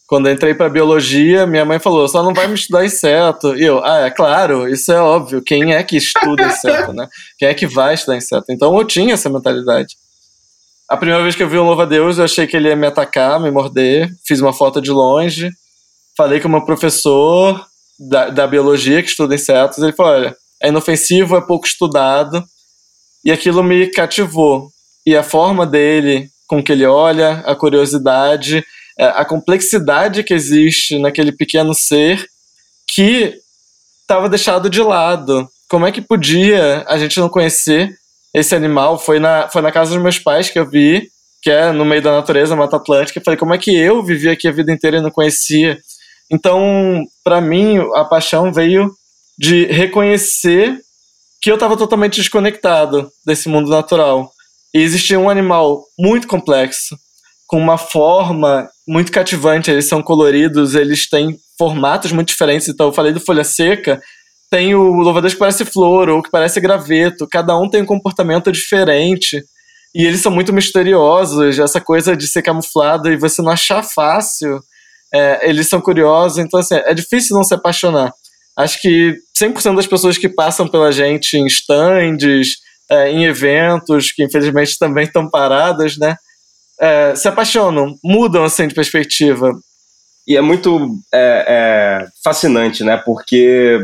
Quando eu entrei para biologia, minha mãe falou: só não vai me estudar inseto. E eu, ah, é claro, isso é óbvio. Quem é que estuda inseto, né? Quem é que vai estudar inseto? Então eu tinha essa mentalidade. A primeira vez que eu vi um louva-a-Deus, eu achei que ele ia me atacar, me morder. Fiz uma foto de longe. Falei com o meu professor da, da biologia, que estuda insetos. Ele falou: olha, é inofensivo, é pouco estudado. E aquilo me cativou. E a forma dele, com que ele olha, a curiosidade, é, a complexidade que existe naquele pequeno ser que estava deixado de lado. Como é que podia a gente não conhecer esse animal foi na, foi na casa dos meus pais que eu vi, que é no meio da natureza, Mata Atlântica. Falei, como é que eu vivi aqui a vida inteira e não conhecia? Então, para mim, a paixão veio de reconhecer que eu estava totalmente desconectado desse mundo natural. E existia um animal muito complexo, com uma forma muito cativante. Eles são coloridos, eles têm formatos muito diferentes. Então, eu falei do folha seca, tem o louva que parece flor ou que parece graveto. Cada um tem um comportamento diferente. E eles são muito misteriosos. Essa coisa de ser camuflado e você não achar fácil. É, eles são curiosos. Então, assim, é difícil não se apaixonar. Acho que 100% das pessoas que passam pela gente em stands, é, em eventos, que infelizmente também estão paradas, né? É, se apaixonam, mudam assim de perspectiva. E é muito é, é, fascinante, né? Porque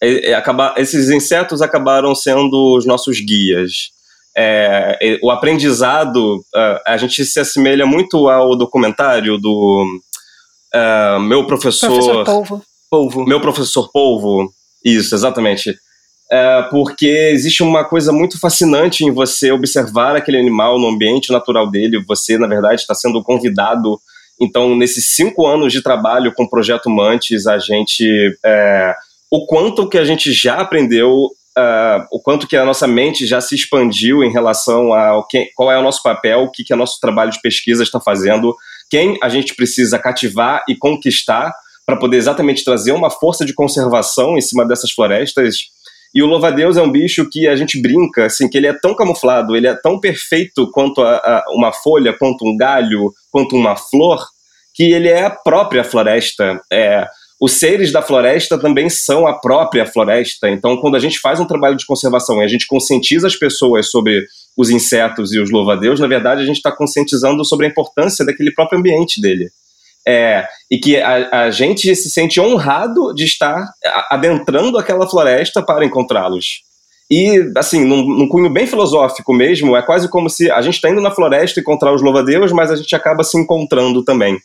é, acaba, esses insetos acabaram sendo os nossos guias. É, o aprendizado, a gente se assemelha muito ao documentário do uh, meu professor. Professor Polvo. Polvo. Meu professor Polvo. Isso, exatamente. É, porque existe uma coisa muito fascinante em você observar aquele animal no ambiente natural dele. Você, na verdade, está sendo convidado então, nesses cinco anos de trabalho com o Projeto Mantis, a gente. É, o quanto que a gente já aprendeu, uh, o quanto que a nossa mente já se expandiu em relação a que, qual é o nosso papel, o que, que o nosso trabalho de pesquisa está fazendo, quem a gente precisa cativar e conquistar para poder exatamente trazer uma força de conservação em cima dessas florestas. E o louva-a-Deus é um bicho que a gente brinca, assim, que ele é tão camuflado, ele é tão perfeito quanto a, a uma folha, quanto um galho, quanto uma flor, que ele é a própria floresta. É, os seres da floresta também são a própria floresta. Então, quando a gente faz um trabalho de conservação e a gente conscientiza as pessoas sobre os insetos e os louva-a-Deus, na verdade, a gente está conscientizando sobre a importância daquele próprio ambiente dele. É, e que a, a, gente se sente honrado de estar adentrando aquela floresta para encontrá-los. E, assim, num, num, cunho bem filosófico mesmo, é quase como se a gente está indo na floresta encontrar os louva-a-Deus, mas a gente acaba se encontrando também.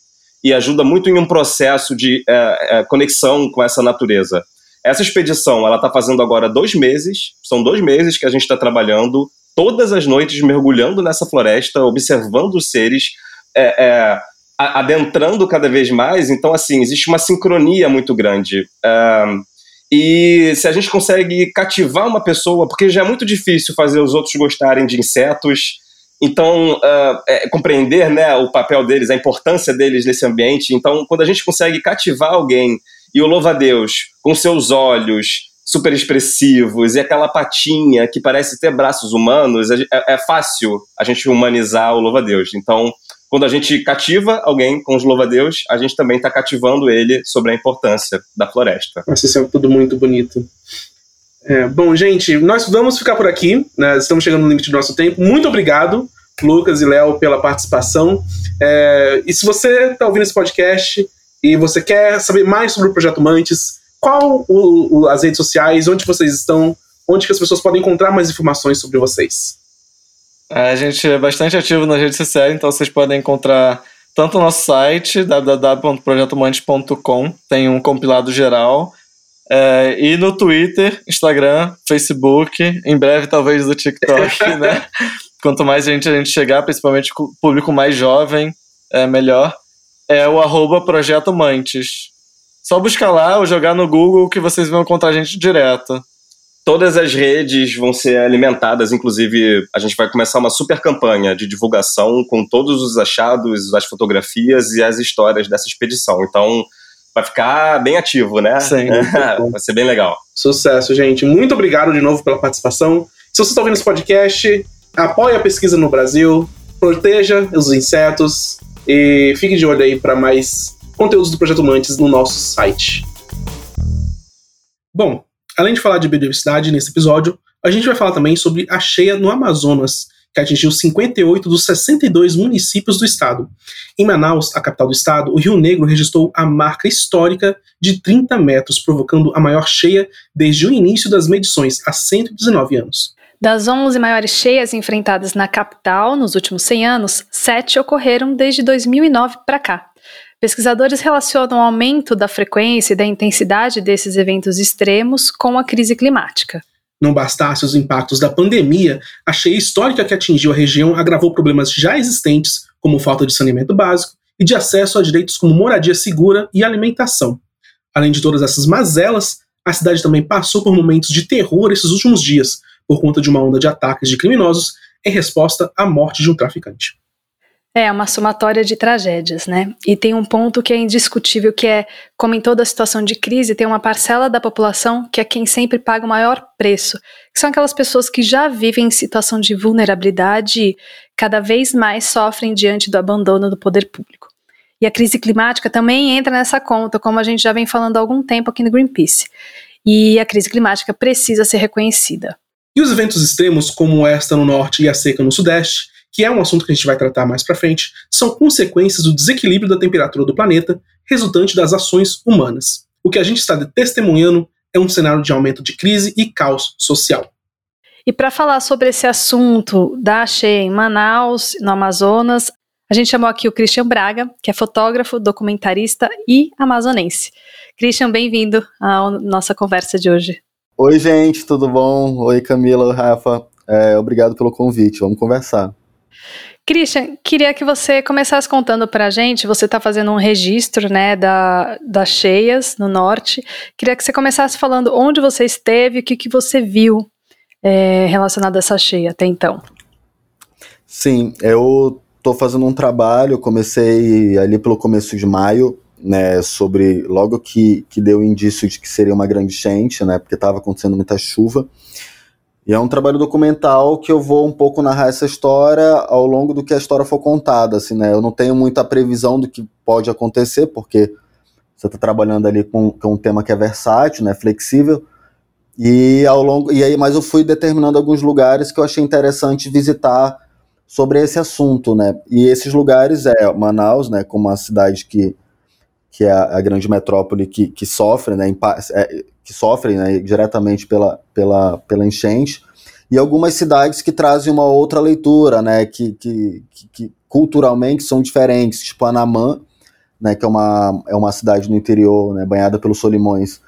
E ajuda muito em um processo de é, é, conexão com essa natureza. Essa expedição, ela está fazendo agora dois meses, são dois meses que a gente está trabalhando, todas as noites mergulhando nessa floresta, observando os seres, é, é adentrando cada vez mais. Então, assim, existe uma sincronia muito grande. É, e se a gente consegue cativar uma pessoa, porque já é muito difícil fazer os outros gostarem de insetos, então uh, é, compreender né, o papel deles, a importância deles nesse ambiente. Então, quando a gente consegue cativar alguém e o louva-a-Deus com seus olhos super expressivos e aquela patinha que parece ter braços humanos, é, é fácil a gente humanizar o louva-a-Deus. Então, quando a gente cativa alguém com os louva-a-Deus, a gente também está cativando ele sobre a importância da floresta. Nossa, isso é tudo muito bonito. É, bom, gente, nós vamos ficar por aqui. Né? Estamos chegando no limite do nosso tempo. Muito obrigado, Lucas e Léo, pela participação. É, e se você está ouvindo esse podcast e você quer saber mais sobre o Projeto Mantis, qual o, o, as redes sociais, onde vocês estão, onde que as pessoas podem encontrar mais informações sobre vocês? A gente é bastante ativo nas redes sociais, então vocês podem encontrar tanto no nosso site, www.projetomantes.com, tem um compilado geral, é, e no Twitter, Instagram, Facebook, em breve talvez do TikTok, *laughs* né? Quanto mais gente a gente chegar, principalmente com o público mais jovem, é melhor. É o arroba Projeto Mantes. Só buscar lá ou jogar no Google que vocês vão encontrar a gente direto. Todas as redes vão ser alimentadas, inclusive a gente vai começar uma super campanha de divulgação com todos os achados, as fotografias e as histórias dessa expedição. Então vai ficar bem ativo, né? Sim. *laughs* vai ser bem legal. Sucesso, gente. Muito obrigado de novo pela participação. Se você está ouvindo esse podcast, apoie a pesquisa no Brasil, proteja os insetos e fique de olho aí para mais conteúdos do Projeto Mantis no nosso site. Bom, além de falar de biodiversidade nesse episódio, a gente vai falar também sobre a cheia no Amazonas, que atingiu 58 dos 62 municípios do estado. Em Manaus, a capital do estado, o Rio Negro registrou a marca histórica de 30 metros, provocando a maior cheia desde o início das medições, há 119 anos. Das 11 maiores cheias enfrentadas na capital nos últimos 100 anos, sete ocorreram desde 2009 para cá. Pesquisadores relacionam o aumento da frequência e da intensidade desses eventos extremos com a crise climática. Não bastasse os impactos da pandemia, a cheia histórica que atingiu a região agravou problemas já existentes, como falta de saneamento básico e de acesso a direitos como moradia segura e alimentação. Além de todas essas mazelas, a cidade também passou por momentos de terror esses últimos dias, por conta de uma onda de ataques de criminosos em resposta à morte de um traficante. É uma somatória de tragédias, né? E tem um ponto que é indiscutível, que é, como em toda situação de crise, tem uma parcela da população que é quem sempre paga o maior preço, que são aquelas pessoas que já vivem em situação de vulnerabilidade e cada vez mais sofrem diante do abandono do poder público. E a crise climática também entra nessa conta, como a gente já vem falando há algum tempo aqui no Greenpeace. E a crise climática precisa ser reconhecida. E os eventos extremos, como esta no norte e a seca no sudeste, que é um assunto que a gente vai tratar mais para frente, são consequências do desequilíbrio da temperatura do planeta resultante das ações humanas. O que a gente está testemunhando é um cenário de aumento de crise e caos social. E para falar sobre esse assunto da cheia em Manaus, no Amazonas, a gente chamou aqui o Christian Braga, que é fotógrafo, documentarista e amazonense. Christian, bem-vindo à nossa conversa de hoje. Oi, gente, tudo bom? Oi, Camila, Rafa. É, obrigado pelo convite, vamos conversar. Christian, queria que você começasse contando para a gente. Você está fazendo um registro, né, da, das cheias no norte. Queria que você começasse falando onde você esteve, o que, que você viu é, relacionado a essa cheia até então. Sim, eu estou fazendo um trabalho. Comecei ali pelo começo de maio, né, sobre logo que, que deu indício de que seria uma grande enchente, né, porque estava acontecendo muita chuva. E é um trabalho documental que eu vou um pouco narrar essa história ao longo do que a história for contada, assim, né? Eu não tenho muita previsão do que pode acontecer, porque você está trabalhando ali com, com um tema que é versátil, né, flexível. E ao longo e aí, mas eu fui determinando alguns lugares que eu achei interessante visitar sobre esse assunto, né? E esses lugares é Manaus, né, como uma cidade que que é a, a grande metrópole que, que sofre, né, é, que sofrem né, diretamente pela, pela, pela enchente, e algumas cidades que trazem uma outra leitura, né, que, que, que culturalmente são diferentes, tipo Anamã, né, que é uma, é uma cidade no interior, né, banhada pelos Solimões,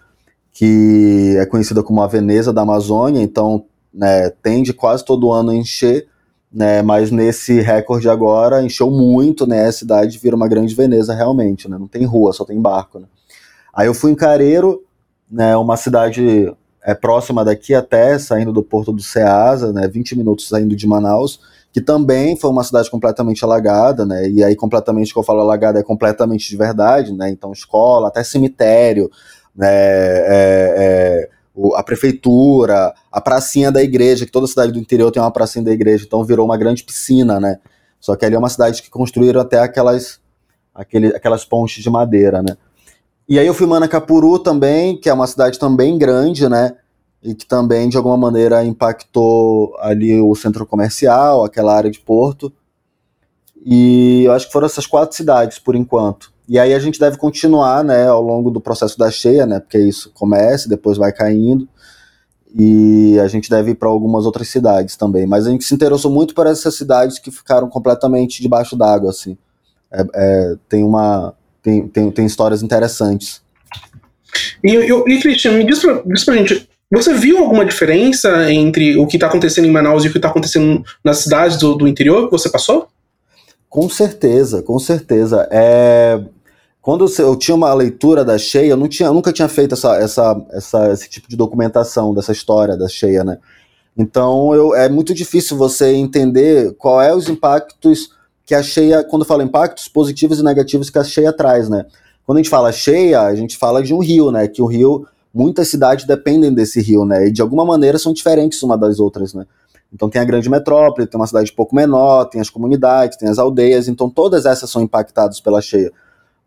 que é conhecida como a Veneza da Amazônia, então né, tende quase todo ano a encher, né, mas nesse recorde agora encheu muito, né, a cidade vira uma grande Veneza realmente, né, não tem rua, só tem barco, né. Aí eu fui em Careiro, né, uma cidade é, próxima daqui até, saindo do porto do Ceasa, né, 20 minutos saindo de Manaus, que também foi uma cidade completamente alagada, né, e aí completamente, que eu falo alagada, é completamente de verdade, né, então escola, até cemitério, né, é, é, a prefeitura, a pracinha da igreja, que toda cidade do interior tem uma pracinha da igreja, então virou uma grande piscina, né? Só que ali é uma cidade que construíram até aquelas, aquele, aquelas pontes de madeira, né? E aí eu fui Manacapuru também, que é uma cidade também grande, né? E que também, de alguma maneira, impactou ali o centro comercial, aquela área de porto. E eu acho que foram essas quatro cidades, por enquanto. E aí a gente deve continuar, né, ao longo do processo da cheia, né, porque isso começa, depois vai caindo, e a gente deve ir para algumas outras cidades também. Mas a gente se interessou muito por essas cidades que ficaram completamente debaixo d'água, assim. É, é, tem uma tem, tem, tem histórias interessantes. E, eu, e Christian, me diz pra, diz pra gente, você viu alguma diferença entre o que está acontecendo em Manaus e o que está acontecendo nas cidades do, do, interior que você passou? Com certeza, com certeza. É, quando eu tinha uma leitura da Cheia, eu, não tinha, eu nunca tinha feito essa, essa, essa, esse tipo de documentação dessa história da Cheia, né? Então eu, é muito difícil você entender qual é os impactos que a cheia, quando fala impactos positivos e negativos que a cheia traz, né? Quando a gente fala cheia, a gente fala de um rio, né? Que o rio, muitas cidades dependem desse rio, né? E de alguma maneira são diferentes uma das outras, né? Então tem a grande metrópole, tem uma cidade um pouco menor, tem as comunidades, tem as aldeias, então todas essas são impactadas pela cheia.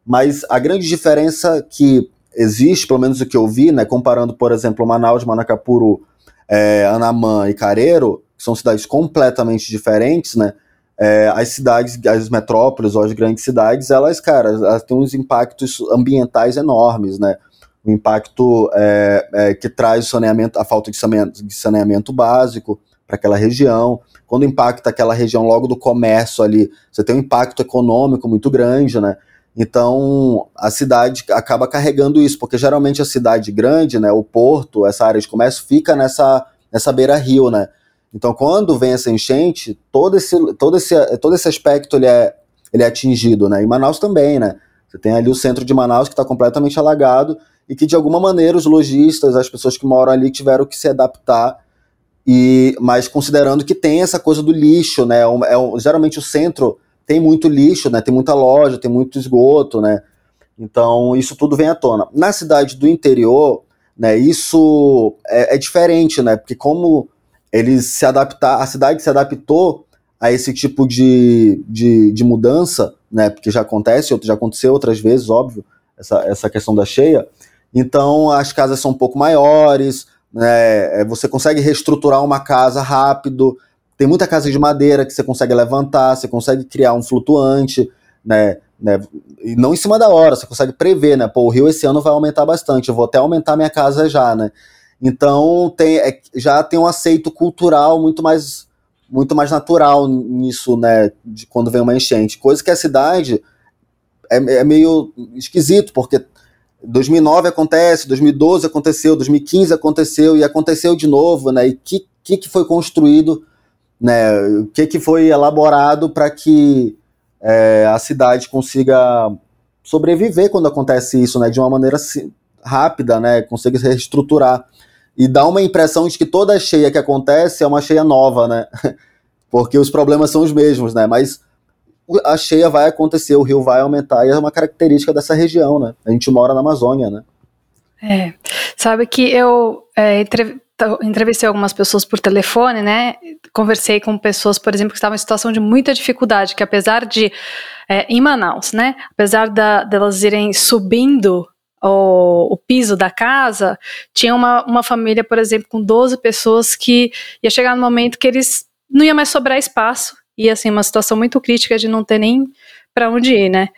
Mas a grande diferença que existe, pelo menos o que eu vi, né, comparando, por exemplo, Manaus, Manacapuru, é, Anamã e Careiro, que são cidades completamente diferentes, né, é, as cidades, as metrópoles ou as grandes cidades, elas, cara, elas têm uns impactos ambientais enormes, né? O impacto é, é, que traz o saneamento, a falta de saneamento, de saneamento básico para aquela região. Quando impacta aquela região logo do comércio ali, você tem um impacto econômico muito grande, né? Então a cidade acaba carregando isso, porque geralmente a cidade grande, né, o porto, essa área de comércio, fica nessa, nessa beira-rio, né? Então, quando vem essa enchente, todo esse, todo esse, todo esse aspecto ele é, ele é atingido, né? E Manaus também, né? Você tem ali o centro de Manaus que está completamente alagado e que, de alguma maneira, os lojistas, as pessoas que moram ali tiveram que se adaptar, e mas considerando que tem essa coisa do lixo, né? É, é geralmente o centro tem muito lixo, né? Tem muita loja, tem muito esgoto, né? Então, isso tudo vem à tona. Na cidade do interior, né, isso é, é diferente, né? Porque como eles se adaptar, a cidade se adaptou a esse tipo de, de, de, mudança, né? Porque já acontece, já aconteceu outras vezes, óbvio, essa, essa questão da cheia. Então as casas são um pouco maiores, né? É, você consegue reestruturar uma casa rápido. Tem muita casa de madeira que você consegue levantar, você consegue criar um flutuante, né? né? E não em cima da hora, você consegue prever, né? Pô, o rio esse ano vai aumentar bastante, eu vou até aumentar minha casa já, né? Então tem, é, já tem um aceito cultural muito mais muito mais natural nisso, né? De quando vem uma enchente. Coisa que a cidade é, é meio esquisito, porque 2009 acontece, 2012 aconteceu, 2015 aconteceu e aconteceu de novo, né? E o que, que, que foi construído, né? O que, que foi elaborado para que é, a cidade consiga sobreviver quando acontece isso, né? De uma maneira rápida, né? Consiga se reestruturar. E dá uma impressão de que toda cheia que acontece é uma cheia nova, né? *laughs* Porque os problemas são os mesmos, né? Mas a cheia vai acontecer, o rio vai aumentar, e é uma característica dessa região, né? A gente mora na Amazônia, né? É, sabe que eu é, entrevistei algumas pessoas por telefone, né? Conversei com pessoas, por exemplo, que estavam em situação de muita dificuldade, que apesar de, é, em Manaus, né? Apesar da, delas irem subindo o, o, piso da casa, tinha uma, uma família, por exemplo, com 12 pessoas que ia chegar no momento que eles não ia mais sobrar espaço, e assim, uma situação muito crítica de não ter nem para onde ir, né?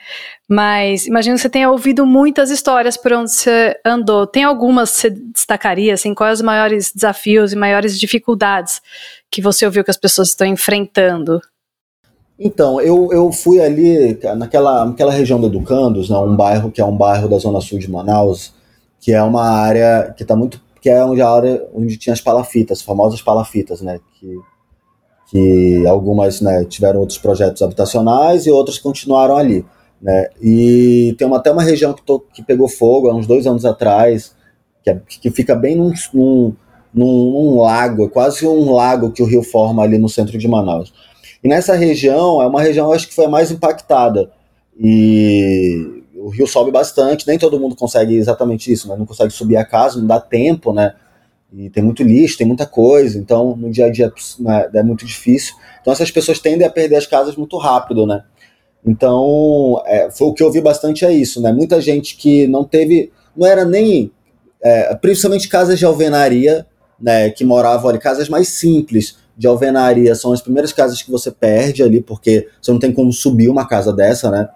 Mas imagino que você tenha ouvido muitas histórias por onde você andou. Tem algumas que você destacaria, assim, quais os maiores desafios e maiores dificuldades que você ouviu que as pessoas estão enfrentando? Então, eu, eu fui ali naquela, naquela região do Educandos, né, um bairro que é um bairro da zona sul de Manaus, que é uma área que está muito que é onde a área onde tinha as palafitas, as famosas palafitas, né, que, que algumas né, tiveram outros projetos habitacionais e outras continuaram ali, né, e tem uma, até uma região que, tô, que pegou fogo há uns dois anos atrás, que, é, que fica bem num, num, num, lago, é quase um lago que o rio forma ali no centro de Manaus. E nessa região, é uma região, acho que foi a mais impactada. E o rio sobe bastante, nem todo mundo consegue exatamente isso, né? Não consegue subir a casa, não dá tempo, né? E tem muito lixo, tem muita coisa, então no dia a dia né, é muito difícil. Então essas pessoas tendem a perder as casas muito rápido, né? Então, é, foi o que eu vi bastante é isso, né? Muita gente que não teve, não era nem, é, principalmente casas de alvenaria, né? Que moravam ali, casas mais simples, de alvenaria são as primeiras casas que você perde ali, porque você não tem como subir uma casa dessa, né?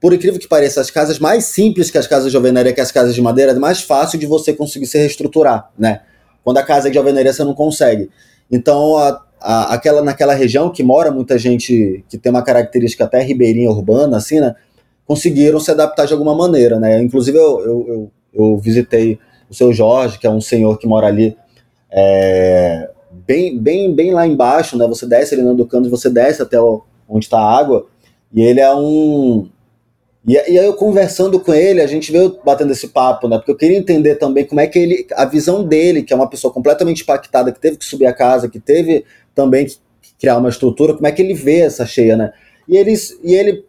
Por incrível que pareça, as casas mais simples que as casas de alvenaria, que as casas de madeira, é mais fácil de você conseguir se reestruturar, né? Quando a casa é de alvenaria, você não consegue. Então, a, a, aquela, naquela região que mora muita gente que tem uma característica até ribeirinha urbana, assim, né? Conseguiram se adaptar de alguma maneira, né? Inclusive, eu, eu, eu, eu visitei o seu Jorge, que é um senhor que mora ali é, bem, bem, bem lá embaixo, né? Você desce ali no Ducando, você desce até o, onde está a água, e ele é um. E, e aí eu conversando com ele, a gente veio batendo esse papo, né? Porque eu queria entender também como é que ele. A visão dele, que é uma pessoa completamente impactada, que teve que subir a casa, que teve também que criar uma estrutura, como é que ele vê essa cheia, né? E, eles, e ele,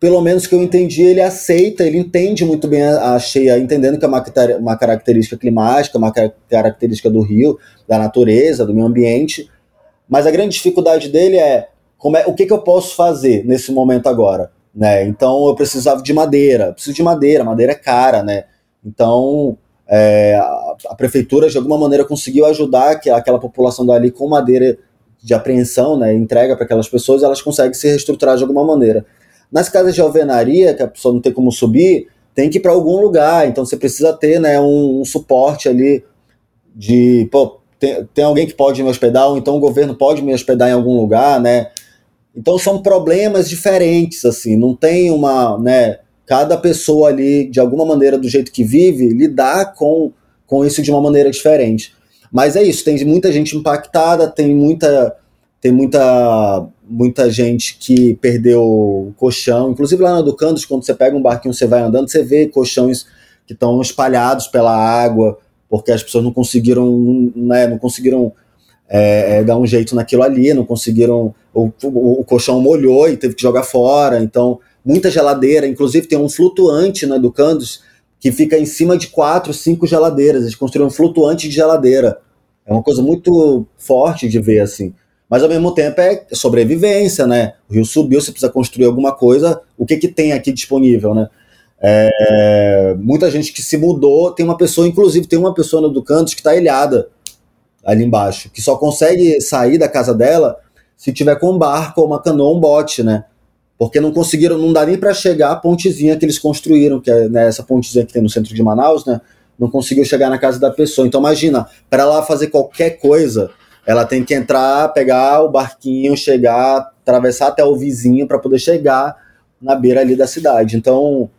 pelo menos que eu entendi, ele aceita, ele entende muito bem a, a cheia, entendendo que é uma, uma característica climática, uma característica do rio, da natureza, do meio ambiente. Mas a grande dificuldade dele é, como é o que, que eu posso fazer nesse momento agora? Né? Então eu precisava de madeira, preciso de madeira, madeira é cara, né? Então é, a, a, prefeitura de alguma maneira conseguiu ajudar que, aquela população dali com madeira de apreensão, né, entrega para aquelas pessoas, elas conseguem se reestruturar de alguma maneira. Nas casas de alvenaria, que a pessoa não tem como subir, tem que ir para algum lugar, então você precisa ter né, um, um suporte ali de, pô, tem, tem, alguém que pode me hospedar, ou então o governo pode me hospedar em algum lugar, né? Então são problemas diferentes, assim, não tem uma, né, cada pessoa ali, de alguma maneira, do jeito que vive, lidar com, com isso de uma maneira diferente. Mas é isso, tem muita gente impactada, tem muita tem muita muita gente que perdeu o colchão, inclusive lá na Ducandos, quando você pega um barquinho, você vai andando, você vê colchões que estão espalhados pela água, porque as pessoas não conseguiram, né, não conseguiram é, é, dar um jeito naquilo ali, não conseguiram, o, o, o colchão molhou e teve que jogar fora, então muita geladeira, inclusive tem um flutuante na Educandos que fica em cima de quatro, cinco geladeiras. Eles construíram um flutuante de geladeira. É uma coisa muito forte de ver assim. Mas ao mesmo tempo é sobrevivência, né? O rio subiu, você precisa construir alguma coisa. O que, que tem aqui disponível, né? É, muita gente que se mudou, tem uma pessoa, inclusive tem uma pessoa no Ducandos que está ilhada ali embaixo, que só consegue sair da casa dela se tiver com um barco ou uma canoa, um bote, né? porque não conseguiram, não dá nem para chegar a pontezinha que eles construíram, que é né, essa pontezinha que tem no centro de Manaus, né? Não conseguiu chegar na casa da pessoa. Então imagina, para ela fazer qualquer coisa, ela tem que entrar, pegar o barquinho, chegar, atravessar até o vizinho para poder chegar na beira ali da cidade. Então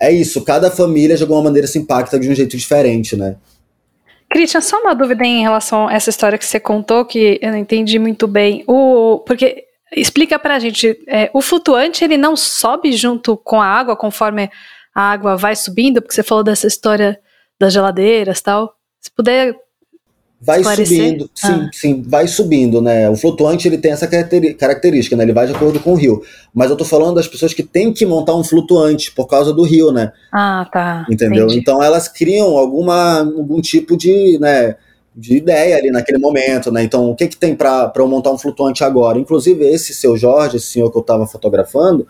é isso, cada família de alguma maneira se impacta de um jeito diferente, né? Christian, só uma dúvida em relação a essa história que você contou, que eu não entendi muito bem. O, porque Explica pra gente, é, o flutuante ele não sobe junto com a água conforme a água vai subindo, porque você falou dessa história das geladeiras tal. Se puder vai subindo, sim, ah. sim, vai subindo, né? O flutuante ele tem essa característica, né? Ele vai de acordo com o rio. Mas eu tô falando das pessoas que têm que montar um flutuante por causa do rio, né? Ah, tá. Entendeu? Entendi. Então elas criam alguma algum tipo de, né, de ideia ali naquele momento, né? Então, o que que tem para eu montar um flutuante agora? Inclusive, esse seu Jorge, esse senhor que eu estava fotografando,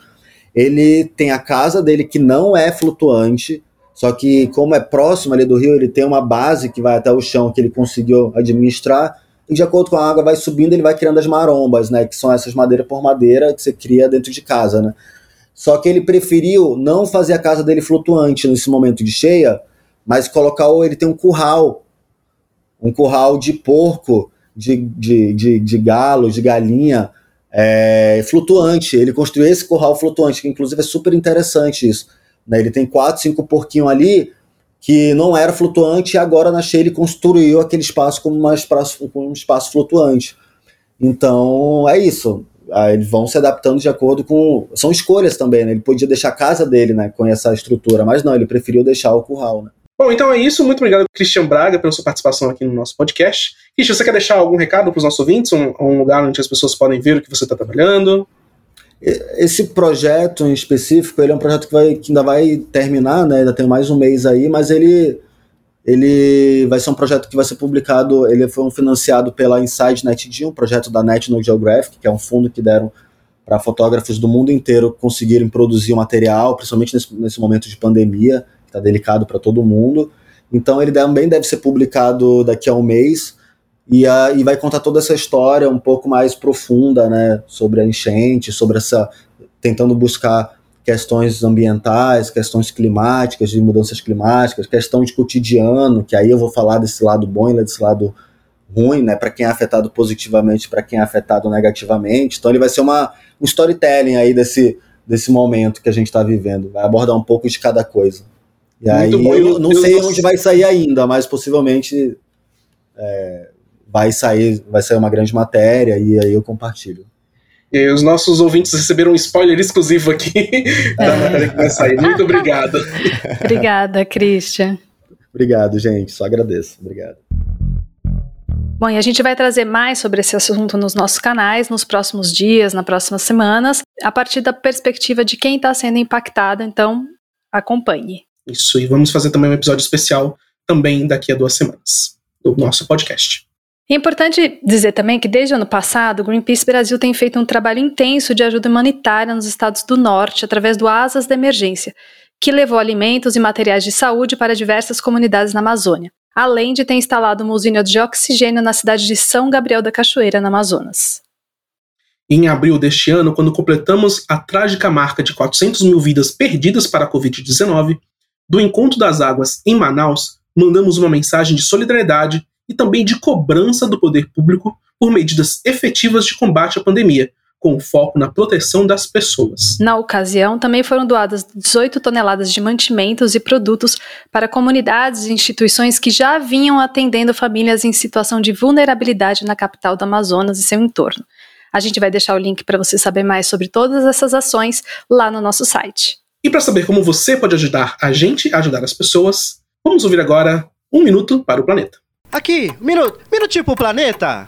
ele tem a casa dele que não é flutuante, só que como é próximo ali do rio, ele tem uma base que vai até o chão que ele conseguiu administrar, e de acordo com a água vai subindo, ele vai criando as marombas, né? Que são essas madeira por madeira que você cria dentro de casa, né? Só que ele preferiu não fazer a casa dele flutuante nesse momento de cheia, mas colocar, ele tem um curral um curral de porco, de, de, de, de galo, de galinha, é, flutuante. Ele construiu esse curral flutuante, que inclusive é super interessante isso. Né? Ele tem quatro, cinco porquinhos ali que não era flutuante e agora na cheia ele construiu aquele espaço como uma espaço, um espaço flutuante. Então é isso. Aí eles vão se adaptando de acordo com. São escolhas também, né? Ele podia deixar a casa dele né, com essa estrutura, mas não, ele preferiu deixar o curral. Né? Bom, então é isso. Muito obrigado, Christian Braga, pela sua participação aqui no nosso podcast. Christian, você quer deixar algum recado para os nossos ouvintes? Um, um, lugar onde as pessoas podem ver o que você está trabalhando? Esse projeto em específico, ele é um projeto que, vai, que ainda vai terminar, né? Ainda tem mais um mês aí, mas ele, ele vai ser um projeto que vai ser publicado. Ele foi financiado pela Inside NetD, um projeto da National Geographic, que é um fundo que deram para fotógrafos do mundo inteiro conseguirem produzir o material, principalmente nesse, nesse momento de pandemia está delicado para todo mundo. Então ele também deve ser publicado daqui a um mês e, a, e vai contar toda essa história um pouco mais profunda, né, sobre a enchente, sobre essa tentando buscar questões ambientais, questões climáticas, de mudanças climáticas, questão de cotidiano, que aí eu vou falar desse lado bom e desse lado ruim, né, para quem é afetado positivamente, para quem é afetado negativamente. Então ele vai ser uma, um storytelling aí desse, desse momento que a gente está vivendo. Vai abordar um pouco de cada coisa. E aí bom, eu, não eu- sei eu- onde vai sair ainda, mas possivelmente é, vai sair, vai sair uma grande matéria e aí eu compartilho. E os nossos ouvintes receberam um spoiler exclusivo aqui *laughs* da matéria que vai sair. Muito obrigado. Obrigada, Christian. Obrigado, gente. Só agradeço. Obrigado. Bom, e a gente vai trazer mais sobre esse assunto nos nossos canais nos próximos dias, nas próximas semanas, a partir da perspectiva de quem está sendo impactado, então acompanhe. Isso, e vamos fazer também um episódio especial também daqui a duas semanas do nosso podcast. É importante dizer também que desde o ano passado, o Greenpeace Brasil tem feito um trabalho intenso de ajuda humanitária nos estados do norte através do Asas da Emergência, que levou alimentos e materiais de saúde para diversas comunidades na Amazônia, além de ter instalado uma usina de oxigênio na cidade de São Gabriel da Cachoeira, no Amazonas. Em abril deste ano, quando completamos a trágica marca de 400 mil vidas perdidas para a Covid-19, do Encontro das Águas em Manaus, mandamos uma mensagem de solidariedade e também de cobrança do poder público por medidas efetivas de combate à pandemia, com foco na proteção das pessoas. Na ocasião, também foram doadas 18 toneladas de mantimentos e produtos para comunidades e instituições que já vinham atendendo famílias em situação de vulnerabilidade na capital do Amazonas e seu entorno. A gente vai deixar o link para você saber mais sobre todas essas ações lá no nosso site. E para saber como você pode ajudar a gente a ajudar as pessoas, vamos ouvir agora Um Minuto para o Planeta. Aqui, minuto, minutinho pro planeta.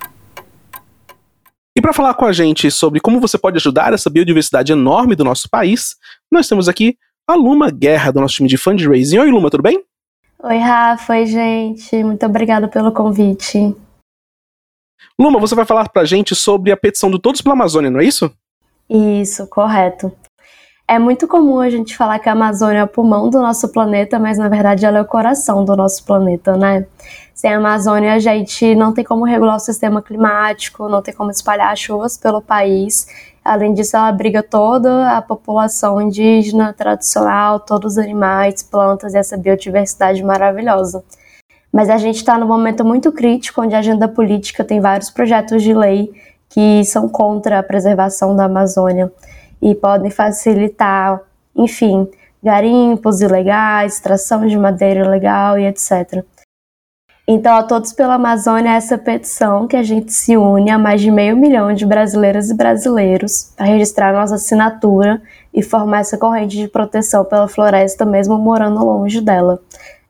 E para falar com a gente sobre como você pode ajudar essa biodiversidade enorme do nosso país, nós temos aqui a Luma Guerra, do nosso time de fundraising. Oi, Luma, tudo bem? Oi, Rafa. Oi, gente. Muito obrigada pelo convite. Luma, você vai falar pra gente sobre a petição do Todos pela Amazônia, não é isso? Isso, correto. É muito comum a gente falar que a Amazônia é o pulmão do nosso planeta, mas na verdade ela é o coração do nosso planeta, né? Sem a Amazônia, a gente não tem como regular o sistema climático, não tem como espalhar chuvas pelo país. Além disso, ela abriga toda a população indígena, tradicional, todos os animais, plantas e essa biodiversidade maravilhosa. Mas a gente está num momento muito crítico, onde a agenda política tem vários projetos de lei que são contra a preservação da Amazônia e podem facilitar, enfim, garimpos ilegais, extração de madeira ilegal e etc. Então, a Todos pela Amazônia é essa petição que a gente se une a mais de meio milhão de brasileiras e brasileiros para registrar nossa assinatura e formar essa corrente de proteção pela floresta, mesmo morando longe dela.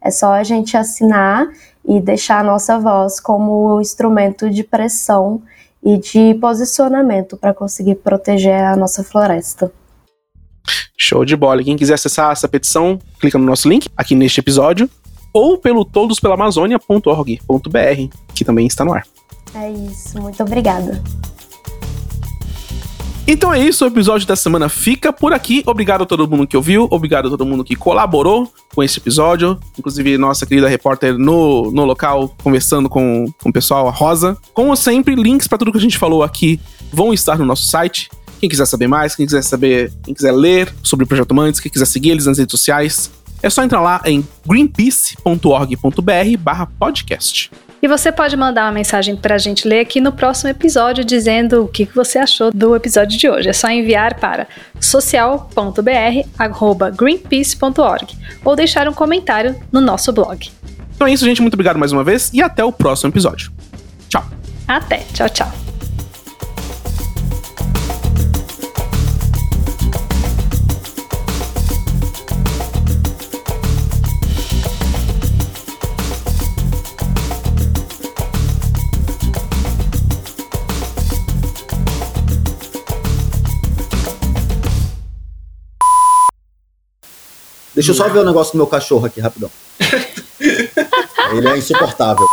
É só a gente assinar e deixar a nossa voz como instrumento de pressão e de posicionamento para conseguir proteger a nossa floresta. Show de bola. Quem quiser acessar essa petição, clica no nosso link aqui neste episódio ou pelo todospelamazônia.org.br, que também está no ar. É isso, muito obrigada. Então é isso, o episódio da semana fica por aqui. Obrigado a todo mundo que ouviu, obrigado a todo mundo que colaborou com esse episódio, inclusive nossa querida repórter no, no local, conversando com, com o pessoal, a Rosa. Como sempre, links para tudo que a gente falou aqui vão estar no nosso site. Quem quiser saber mais, quem quiser saber, quem quiser ler sobre o Projeto Mantis, quem quiser seguir eles nas redes sociais, é só entrar lá em greenpeace.org.br barra podcast. E você pode mandar uma mensagem para a gente ler aqui no próximo episódio, dizendo o que você achou do episódio de hoje. É só enviar para social.br@greenpeace.org ou deixar um comentário no nosso blog. Então é isso, gente. Muito obrigado mais uma vez e até o próximo episódio. Tchau. Até. Tchau, tchau. Deixa eu só ver o negócio do meu cachorro aqui, rapidão. *laughs* Ele é insuportável.